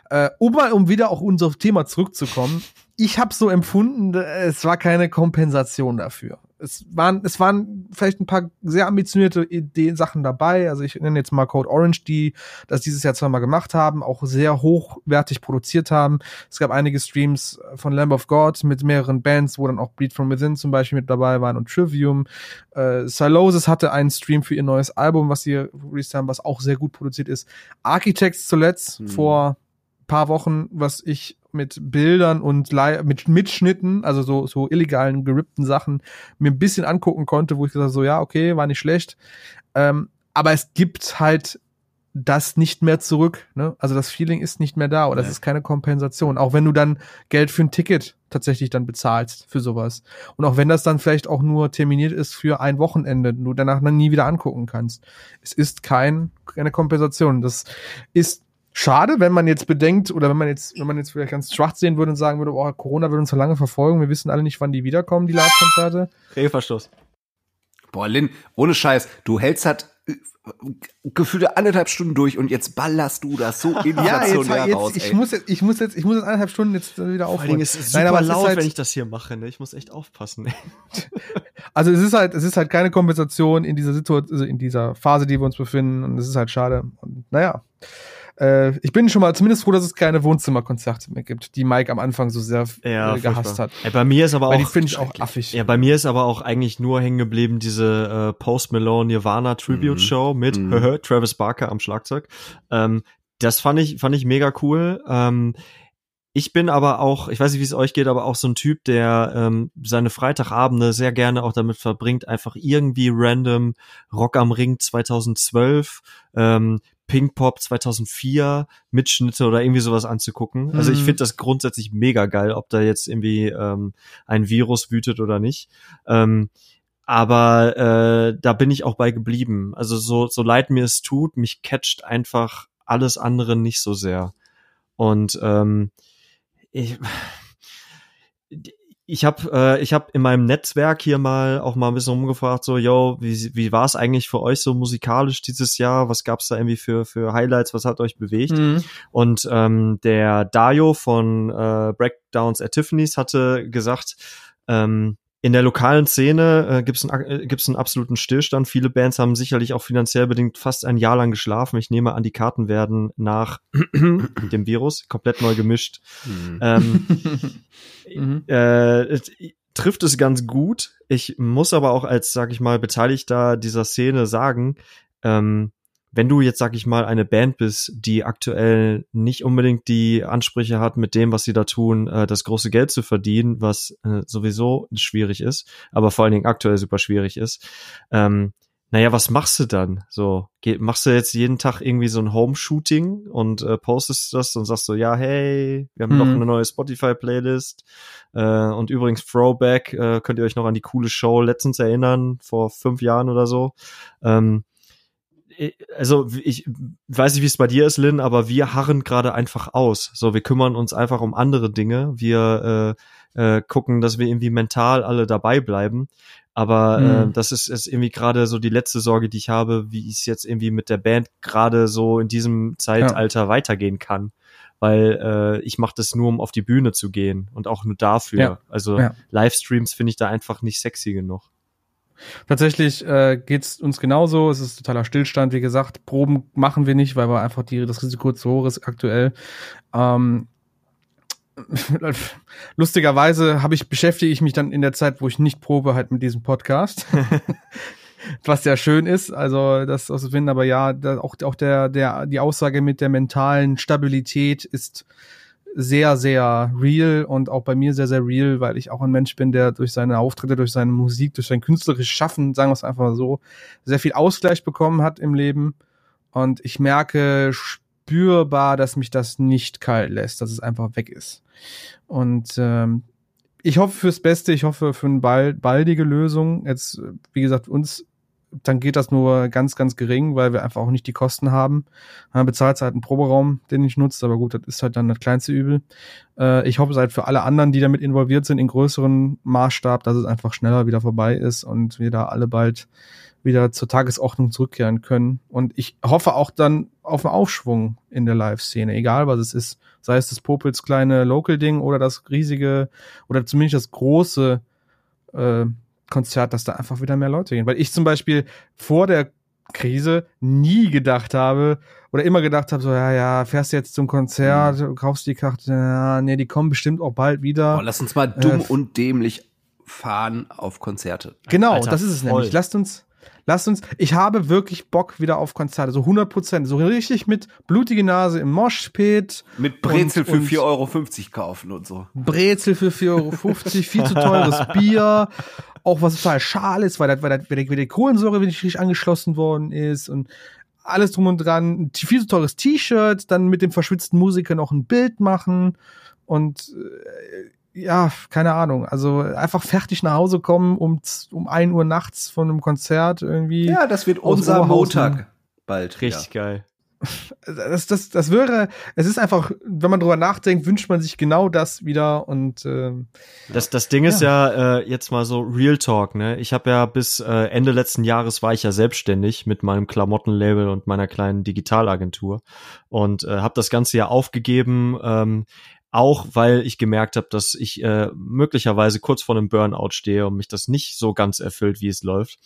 äh, um mal, um wieder auch unser Thema zurückzukommen, ich habe so empfunden, es war keine Kompensation dafür es waren, es waren vielleicht ein paar sehr ambitionierte Ideen, Sachen dabei. Also ich nenne jetzt mal Code Orange, die das dieses Jahr zweimal gemacht haben, auch sehr hochwertig produziert haben. Es gab einige Streams von Lamb of God mit mehreren Bands, wo dann auch Bleed From Within zum Beispiel mit dabei waren und Trivium. Äh, Silosis hatte einen Stream für ihr neues Album, was sie released haben, was auch sehr gut produziert ist. Architects zuletzt hm. vor paar Wochen, was ich mit Bildern und mit Mitschnitten, also so, so illegalen, gerippten Sachen, mir ein bisschen angucken konnte, wo ich gesagt so, ja, okay, war nicht schlecht. Ähm, aber es gibt halt das nicht mehr zurück. Ne? Also das Feeling ist nicht mehr da oder es nee. ist keine Kompensation. Auch wenn du dann Geld für ein Ticket tatsächlich dann bezahlst für sowas. Und auch wenn das dann vielleicht auch nur terminiert ist für ein Wochenende, du danach dann nie wieder angucken kannst. Es ist kein, keine Kompensation. Das ist schade, wenn man jetzt bedenkt, oder wenn man jetzt, wenn man jetzt vielleicht ganz schwach sehen würde und sagen würde, oh, Corona wird uns so lange verfolgen, wir wissen alle nicht, wann die wiederkommen, die Live-Konzerte. Regelverstoß. Boah, Lin, ohne Scheiß, du hältst halt äh, gefühlte anderthalb Stunden durch und jetzt ballerst du das so inflationär *laughs* ja, jetzt, raus. Jetzt, ich muss jetzt, ich muss jetzt, ich muss jetzt anderthalb Stunden jetzt wieder aufholen. Vor allem ist es super Nein, aber laut, halt, wenn ich das hier mache. Ne? Ich muss echt aufpassen. *laughs* also es ist halt, es ist halt keine Kompensation in dieser Situation, also in dieser Phase, die wir uns befinden und es ist halt schade. Und naja äh, ich bin schon mal zumindest froh, dass es keine Wohnzimmerkonzerte mehr gibt, die Mike am Anfang so sehr ja, äh, gehasst hat. Ey, bei mir ist aber Weil auch die finde ich auch affig. Ja, bei mir ist aber auch eigentlich nur hängen geblieben diese äh, Post Malone Nirvana Tribute mhm. Show mit mhm. Travis Barker am Schlagzeug. Ähm, das fand ich fand ich mega cool. Ähm, ich bin aber auch, ich weiß nicht, wie es euch geht, aber auch so ein Typ, der ähm, seine Freitagabende sehr gerne auch damit verbringt, einfach irgendwie random Rock am Ring 2012, ähm, Pink Pop 2004 Mitschnitte oder irgendwie sowas anzugucken. Mhm. Also ich mhm. finde das grundsätzlich mega geil, ob da jetzt irgendwie ähm, ein Virus wütet oder nicht. Ähm, aber äh, da bin ich auch bei geblieben. Also so, so leid mir es tut, mich catcht einfach alles andere nicht so sehr. Und ähm, ich, ich habe äh, ich habe in meinem Netzwerk hier mal auch mal ein bisschen rumgefragt so yo wie wie war es eigentlich für euch so musikalisch dieses Jahr? Was gab's da irgendwie für für Highlights? Was hat euch bewegt? Mhm. und ähm, der Dayo von äh, Breakdowns at Tiffany's hatte gesagt ähm, in der lokalen Szene äh, gibt es einen, äh, gibt's einen absoluten Stillstand. Viele Bands haben sicherlich auch finanziell bedingt fast ein Jahr lang geschlafen. Ich nehme an, die Karten werden nach *clears throat* dem Virus komplett neu gemischt. Mhm. Ähm, *laughs* mhm. äh, trifft es ganz gut. Ich muss aber auch als, sag ich mal, Beteiligter dieser Szene sagen, ähm, wenn du jetzt, sag ich mal, eine Band bist, die aktuell nicht unbedingt die Ansprüche hat, mit dem, was sie da tun, äh, das große Geld zu verdienen, was äh, sowieso schwierig ist, aber vor allen Dingen aktuell super schwierig ist, ähm, naja, was machst du dann? So, geh, machst du jetzt jeden Tag irgendwie so ein Home-Shooting und äh, postest das und sagst so, ja, hey, wir haben mhm. noch eine neue Spotify-Playlist äh, und übrigens Throwback, äh, könnt ihr euch noch an die coole Show letztens erinnern, vor fünf Jahren oder so. Ähm, also ich weiß nicht, wie es bei dir ist, Lynn, aber wir harren gerade einfach aus. So, wir kümmern uns einfach um andere Dinge. Wir äh, äh, gucken, dass wir irgendwie mental alle dabei bleiben. Aber mhm. äh, das ist, ist irgendwie gerade so die letzte Sorge, die ich habe, wie es jetzt irgendwie mit der Band gerade so in diesem Zeitalter ja. weitergehen kann. Weil äh, ich mache das nur, um auf die Bühne zu gehen und auch nur dafür. Ja. Also ja. Livestreams finde ich da einfach nicht sexy genug. Tatsächlich äh, geht uns genauso. Es ist totaler Stillstand. Wie gesagt, Proben machen wir nicht, weil wir einfach die, das Risiko zu hoch ist aktuell. Ähm, *laughs* lustigerweise habe ich beschäftige ich mich dann in der Zeit, wo ich nicht probe, halt mit diesem Podcast. *laughs* Was sehr schön ist, also das auszufinden, aber ja, da, auch, auch der, der, die Aussage mit der mentalen Stabilität ist sehr, sehr real und auch bei mir sehr, sehr real, weil ich auch ein Mensch bin, der durch seine Auftritte, durch seine Musik, durch sein künstlerisches Schaffen, sagen wir es einfach so, sehr viel Ausgleich bekommen hat im Leben. Und ich merke spürbar, dass mich das nicht kalt lässt, dass es einfach weg ist. Und ähm, ich hoffe fürs Beste, ich hoffe für eine bald, baldige Lösung. Jetzt, wie gesagt, uns dann geht das nur ganz, ganz gering, weil wir einfach auch nicht die Kosten haben. Man bezahlt halt einen Proberaum, den ich nutze, aber gut, das ist halt dann das kleinste Übel. Äh, ich hoffe es halt für alle anderen, die damit involviert sind, in größeren Maßstab, dass es einfach schneller wieder vorbei ist und wir da alle bald wieder zur Tagesordnung zurückkehren können. Und ich hoffe auch dann auf einen Aufschwung in der Live-Szene, egal was es ist. Sei es das Popels kleine Local-Ding oder das riesige oder zumindest das große äh, Konzert, dass da einfach wieder mehr Leute gehen. Weil ich zum Beispiel vor der Krise nie gedacht habe oder immer gedacht habe, so, ja, ja, fährst jetzt zum Konzert, mhm. kaufst die Karte, ja, nee, die kommen bestimmt auch bald wieder. Boah, lass uns mal dumm äh, und dämlich fahren auf Konzerte. Genau, Alter, das ist es voll. nämlich. Lasst uns, lasst uns, ich habe wirklich Bock wieder auf Konzerte, so 100 Prozent, so richtig mit blutige Nase im Moshpit. Mit Brezel und, für 4,50 Euro kaufen und so. Brezel für 4,50 Euro, viel zu teures *laughs* Bier auch was total schal ist, weil, das, weil, das, weil, die, Kohlensäure nicht richtig angeschlossen worden ist und alles drum und dran. Ein viel zu teures T-Shirt, dann mit dem verschwitzten Musiker noch ein Bild machen und äh, ja, keine Ahnung. Also einfach fertig nach Hause kommen um, um ein Uhr nachts von einem Konzert irgendwie. Ja, das wird unser Montag bald. Richtig ja. geil *laughs* das, das, das wäre, es ist einfach, wenn man drüber nachdenkt, wünscht man sich genau das wieder und äh, das, das Ding ja. ist ja äh, jetzt mal so Real Talk, ne? Ich habe ja bis äh, Ende letzten Jahres war ich ja selbstständig mit meinem Klamottenlabel und meiner kleinen Digitalagentur und äh, habe das Ganze ja aufgegeben, ähm, auch weil ich gemerkt habe, dass ich äh, möglicherweise kurz vor einem Burnout stehe und mich das nicht so ganz erfüllt, wie es läuft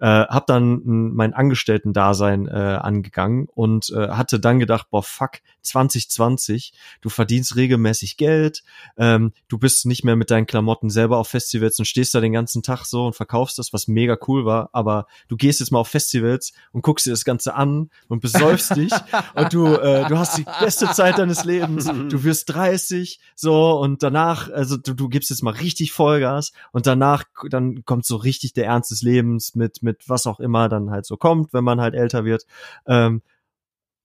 äh, habe dann mein Angestellten-Dasein äh, angegangen und äh, hatte dann gedacht, boah, fuck, 2020, du verdienst regelmäßig Geld, ähm, du bist nicht mehr mit deinen Klamotten selber auf Festivals und stehst da den ganzen Tag so und verkaufst das, was mega cool war, aber du gehst jetzt mal auf Festivals und guckst dir das Ganze an und besäufst dich *laughs* und du, äh, du hast die beste Zeit deines Lebens, du wirst 30, so und danach, also du, du gibst jetzt mal richtig Vollgas und danach, dann kommt so richtig der Ernst des Lebens mit, mit was auch immer dann halt so kommt, wenn man halt älter wird. Ähm,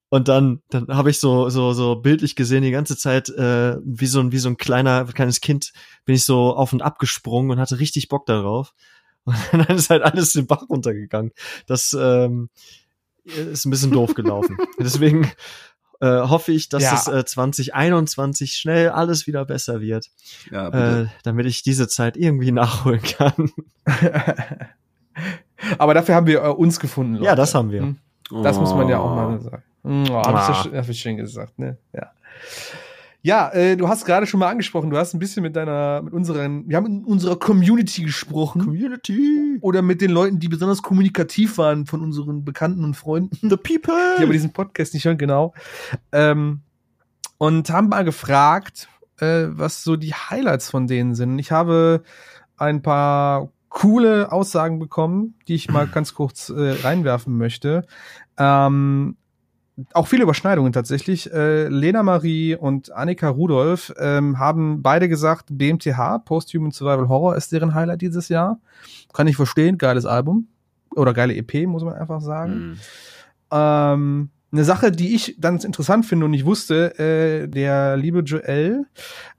und dann, dann habe ich so, so, so bildlich gesehen die ganze Zeit, äh, wie so ein, wie so ein kleiner, kleines Kind, bin ich so auf und ab gesprungen und hatte richtig Bock darauf. *laughs* Und dann ist halt alles den Bach runtergegangen. Das ähm, ist ein bisschen doof gelaufen. *laughs* Deswegen äh, hoffe ich, dass ja. es äh, 2021 schnell alles wieder besser wird. Ja, bitte. Äh, damit ich diese Zeit irgendwie nachholen kann. *laughs* Aber dafür haben wir äh, uns gefunden. Leute. Ja, das haben wir. Hm? Das oh. muss man ja auch mal sagen. Hm, oh, hab, ah. ich, hab ich schön gesagt, ne? Ja. Ja, äh, du hast gerade schon mal angesprochen, du hast ein bisschen mit deiner, mit unseren, wir haben in unserer Community gesprochen. Community. Oder mit den Leuten, die besonders kommunikativ waren von unseren Bekannten und Freunden. The people. Die aber diesen Podcast nicht hören, genau. Ähm, und haben mal gefragt, äh, was so die Highlights von denen sind. Ich habe ein paar coole Aussagen bekommen, die ich mal ganz kurz äh, reinwerfen möchte. Ähm, auch viele Überschneidungen tatsächlich. Äh, Lena Marie und Annika Rudolph ähm, haben beide gesagt, BMTH, Post-Human Survival Horror, ist deren Highlight dieses Jahr. Kann ich verstehen, geiles Album. Oder geile EP, muss man einfach sagen. Mhm. Ähm, eine Sache, die ich ganz interessant finde und nicht wusste, äh, der liebe Joel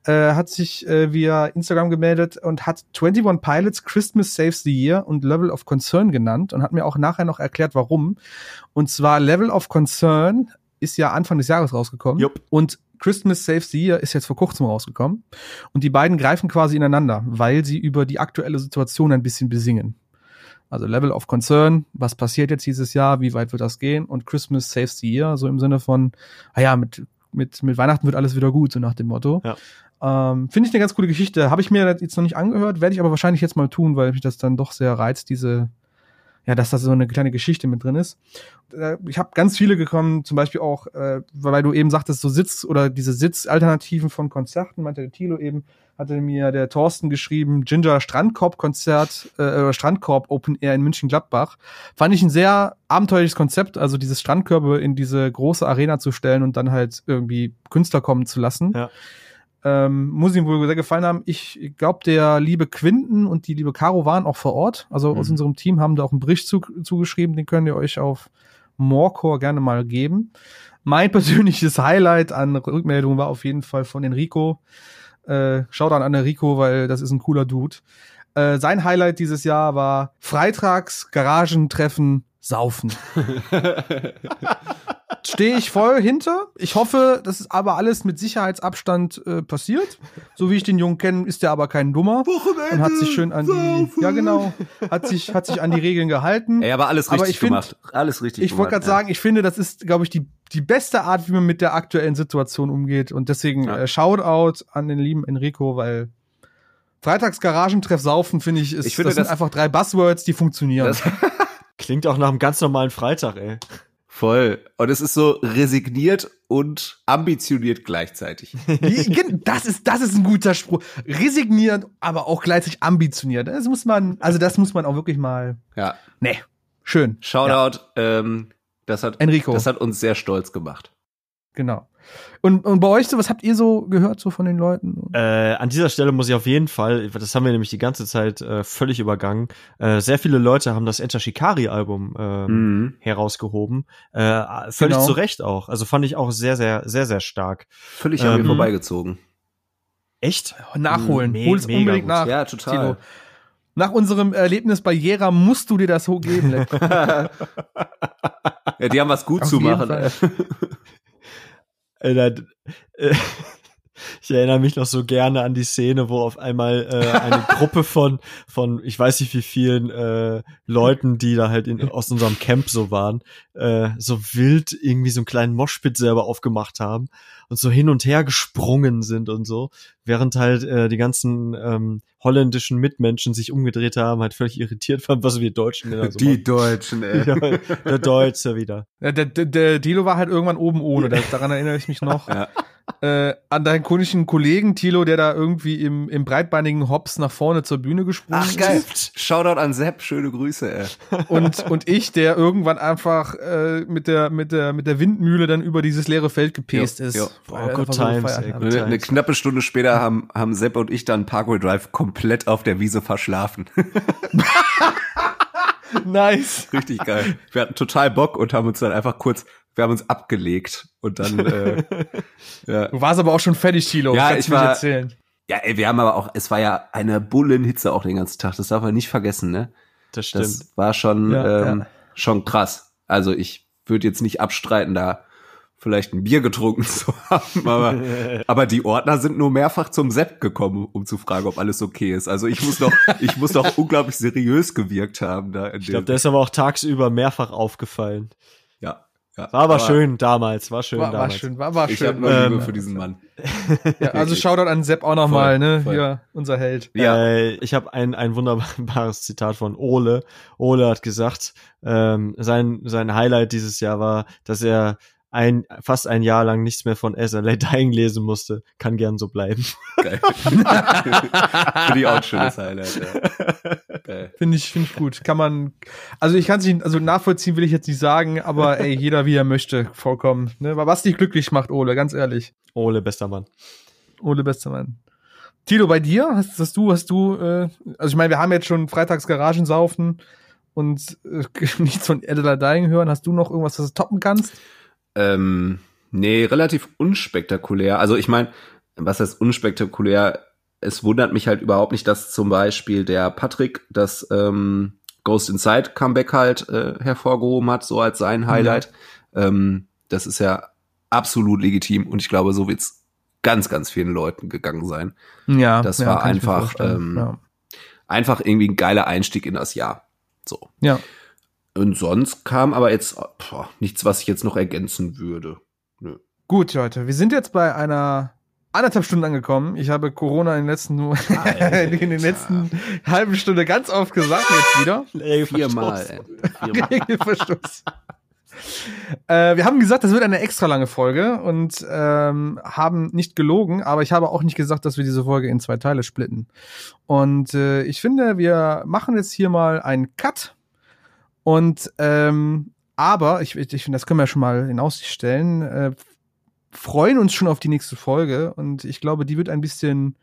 äh, hat sich äh, via Instagram gemeldet und hat 21 Pilots Christmas Saves the Year und Level of Concern genannt und hat mir auch nachher noch erklärt, warum. Und zwar Level of Concern ist ja Anfang des Jahres rausgekommen Jupp. und Christmas Saves the Year ist jetzt vor kurzem rausgekommen und die beiden greifen quasi ineinander, weil sie über die aktuelle Situation ein bisschen besingen. Also Level of Concern, was passiert jetzt dieses Jahr, wie weit wird das gehen? Und Christmas saves the year, so im Sinne von, ah ja, mit, mit, mit Weihnachten wird alles wieder gut, so nach dem Motto. Ja. Ähm, Finde ich eine ganz coole Geschichte. Habe ich mir jetzt noch nicht angehört, werde ich aber wahrscheinlich jetzt mal tun, weil mich das dann doch sehr reizt, diese, ja, dass da so eine kleine Geschichte mit drin ist. Äh, Ich habe ganz viele gekommen, zum Beispiel auch, äh, weil du eben sagtest, so Sitz oder diese Sitzalternativen von Konzerten, meinte der Tilo eben, hatte mir der Thorsten geschrieben, Ginger Strandkorb-Konzert äh, oder Strandkorb Open Air in München-Gladbach. Fand ich ein sehr abenteuerliches Konzept, also dieses Strandkörbe in diese große Arena zu stellen und dann halt irgendwie Künstler kommen zu lassen. Ja. Ähm, muss ihm wohl sehr gefallen haben. Ich glaube, der liebe Quinten und die liebe Caro waren auch vor Ort. Also aus Mhm. unserem Team haben da auch einen Bericht zu, zugeschrieben, den könnt ihr euch auf Morecore gerne mal geben. Mein *laughs* persönliches Highlight an Rückmeldung war auf jeden Fall von Enrico. Äh, schaut an Enrico, weil das ist ein cooler Dude. Äh, sein Highlight dieses Jahr war Freitags Garagentreffen saufen. *laughs* *laughs* Stehe ich voll hinter. Ich hoffe, das ist aber alles mit Sicherheitsabstand äh, passiert. So wie ich den Jungen kenne, ist der aber kein Dummer und hat sich schön an die, ja genau, hat sich hat sich an die Regeln gehalten. Ey, aber alles Aber richtig ich find- gemacht. Alles richtig Ich wollte gerade sagen, ich finde, das ist, glaube ich, die, die beste Art, wie man mit der aktuellen Situation umgeht. Und deswegen Ja. äh, Shoutout an den lieben Enrico, weil Freitags Garagentreff saufen, finde ich, ist, Ich finde, das sind das- einfach drei Buzzwords, die funktionieren. *laughs* *laughs* Klingt auch nach einem ganz normalen Freitag, ey. Voll. Und es ist so resigniert und ambitioniert gleichzeitig. *laughs* Das ist, das ist ein guter Spruch. Resignierend, aber auch gleichzeitig ambitioniert. Das muss man, also das muss man auch wirklich mal, Ja. nee, schön. Shoutout, ähm, das hat, Enrico. das hat uns sehr stolz gemacht. Genau. Und, und bei euch so, was habt ihr so gehört so von den Leuten? Äh, an dieser Stelle muss ich auf jeden Fall, das haben wir nämlich die ganze Zeit äh, völlig übergangen, äh, sehr viele Leute haben das Enter Shikari-Album ähm, Mhm. herausgehoben. Äh, völlig Genau. zu Recht auch. Also fand ich auch sehr, sehr, sehr, sehr stark. Völlig an mir Ähm, vorbeigezogen. Echt? Nachholen. Me- Hol's mega unbedingt gut. nach. Ja, total. Tilo. Nach unserem Erlebnis bei Jera musst du dir das so geben. *laughs* Ja, die haben was gut Auf zu machen. *laughs* Fall. Alter, d- äh, ich erinnere mich noch so gerne an die Szene, wo auf einmal äh, eine *laughs* Gruppe von, von, ich weiß nicht wie vielen äh, Leuten, die da halt in, aus unserem Camp so waren, äh, so wild irgendwie so einen kleinen Moshpit selber aufgemacht haben und so hin und her gesprungen sind und so, während halt äh, die ganzen ähm, holländischen Mitmenschen sich umgedreht haben, halt völlig irritiert waren, was wir Deutschen denn da so Die Deutschen, ey. machen. *laughs* Ja, der Deutsche wieder. Ja, der, der, der Dilo war halt irgendwann oben ohne. Daran erinnere ich mich noch. Ja. Äh, an deinen konischen Kollegen Tilo, der da irgendwie im, im breitbeinigen Hops nach vorne zur Bühne gesprungen Ach, geil. Shoutout an Sepp, schöne Grüße, ey. ist. Und, und ich, der irgendwann einfach äh, mit, der, mit, der, mit der Windmühle dann über dieses leere Feld gepest Jo, ist. jo. weil Oh, good times, ey, good Eine, eine knappe Stunde später haben, haben Sepp und ich dann Parkway Drive komplett auf der Wiese verschlafen. *laughs* Nice. Richtig geil. Wir hatten total Bock und haben uns dann einfach kurz, wir haben uns abgelegt und dann, äh, *laughs* ja. Du warst aber auch schon fertig, Tilo. Ja, Kannst ich du mir war- erzählen. Ja, ey, wir haben aber auch, es war ja eine Bullenhitze auch den ganzen Tag. Das darf man nicht vergessen, ne? Das stimmt. Das war schon, Ja, ähm, ja. schon krass. Also ich würde jetzt nicht abstreiten, da vielleicht ein Bier getrunken *laughs* zu haben, aber, *laughs* aber die Ordner sind nur mehrfach zum Sepp gekommen, um zu fragen, ob alles okay ist. Also ich muss doch, ich muss doch unglaublich seriös gewirkt haben da. In Ich glaube, der ist aber auch tagsüber mehrfach aufgefallen. Ja. War aber, schön damals, war schön War, war damals. schön, war, war Ich schön. habe noch Liebe Ähm, für diesen Mann. *laughs* ja, also. Shoutout an Sepp auch nochmal, ne? voll. Hier, unser Held. Ja. Äh, ich habe ein, ein wunderbares *laughs* Zitat von Ole. Ole hat gesagt, ähm, sein, sein Highlight dieses Jahr war, dass er ein, fast ein Jahr lang nichts mehr von SLA *laughs* Dying lesen musste. Kann gern so bleiben. Geil. *laughs* Finde ich auch ein schönes Highlight. Ja. Geil. Finde ich, finde ich gut. Kann man, also ich kann es nicht, also nachvollziehen will ich jetzt nicht sagen, aber ey, *laughs* jeder wie er möchte, vollkommen. Ne? Aber was dich glücklich macht, Ole, ganz ehrlich. Ole, bester Mann. Ole, bester Mann. Tilo, bei dir? Hast, hast du, hast du, äh, also ich meine, wir haben jetzt schon freitags Garagensaufen und äh, nichts von Adela Dying hören. Hast du noch irgendwas, was du toppen kannst? Ähm, nee, relativ unspektakulär. Also ich meine, was heißt unspektakulär? Es wundert mich halt überhaupt nicht, dass zum Beispiel der Patrick das ähm, Ghost Inside Comeback halt äh, hervorgehoben hat, so als sein Highlight. Ähm, das ist ja absolut legitim und ich glaube, so wird's ganz, ganz vielen Leuten gegangen sein. Ja, Das war ich mir einfach, ähm, ja. Einfach irgendwie ein geiler Einstieg in das Jahr. So. ja. Und sonst kam aber jetzt boah, nichts, was ich jetzt noch ergänzen würde. Nö. Gut, Leute, wir sind jetzt bei einer anderthalb Stunden angekommen. Ich habe Corona in den letzten, *laughs* in den letzten halben Stunde ganz oft gesagt, jetzt wieder. Viermal. ey. Viermal. Regelverstoß. äh, wir haben gesagt, das wird eine extra lange Folge und ähm, haben nicht gelogen, aber ich habe auch nicht gesagt, dass wir diese Folge in zwei Teile splitten. Und äh, ich finde, wir machen jetzt hier mal einen Cut und ähm, aber ich, ich finde, das können wir schon mal in Aussicht stellen. Äh, freuen uns schon auf die nächste Folge und ich glaube, die wird ein bisschen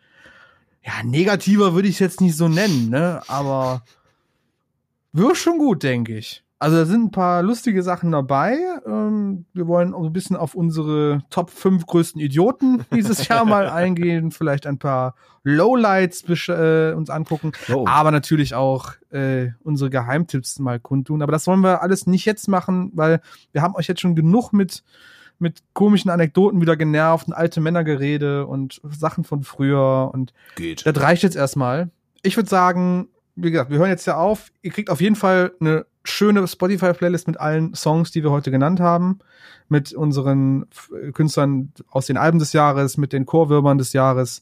ja negativer würde ich es jetzt nicht so nennen, ne? Aber wird schon gut, denke ich. Also da sind ein paar lustige Sachen dabei. Ähm, wir wollen auch ein bisschen auf unsere Top 5 größten Idioten dieses *laughs* Jahr mal eingehen, vielleicht ein paar Lowlights äh, uns angucken, Oh. aber natürlich auch äh, unsere Geheimtipps mal kundtun. Aber das wollen wir alles nicht jetzt machen, weil wir haben euch jetzt schon genug mit mit komischen Anekdoten wieder genervt und alte Männergerede und Sachen von früher und Geht. das reicht jetzt erstmal. Ich würde sagen, wie gesagt, wir hören jetzt ja auf. Ihr kriegt auf jeden Fall eine schöne Spotify-Playlist mit allen Songs, die wir heute genannt haben. Mit unseren Künstlern aus den Alben des Jahres, mit den Chorwürmern des Jahres.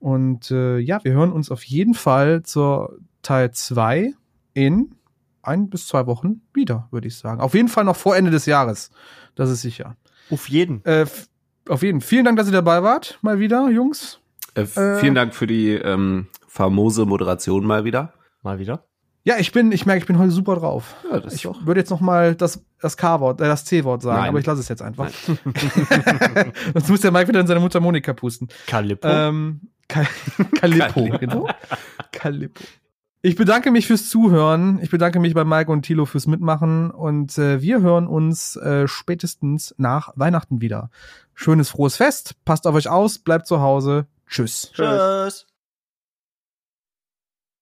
Und äh, ja, wir hören uns auf jeden Fall zur Teil 2 in ein bis zwei Wochen wieder, würde ich sagen. Auf jeden Fall noch vor Ende des Jahres. Das ist sicher. Auf jeden. Äh, auf jeden Fall. Vielen Dank, dass ihr dabei wart. Mal wieder, Jungs. Äh, Äh, vielen Dank für die ähm, famose Moderation mal wieder. Mal wieder. Ja, ich bin, ich merke, ich bin heute super drauf. Ja, das Ich würde jetzt noch mal das, das K-Wort, äh, das C-Wort sagen, Nein. aber ich lasse es jetzt einfach. *laughs* Sonst muss der Mike wieder in seine Mutter Monika pusten. Calippo. Ähm, Kal *laughs* Calippo, genau. Calippo. Ich bedanke mich fürs Zuhören. Ich bedanke mich bei Mike und Thilo fürs Mitmachen und äh, wir hören uns äh, spätestens nach Weihnachten wieder. Schönes frohes Fest, passt auf euch aus, bleibt zu Hause. Tschüss. Tschüss.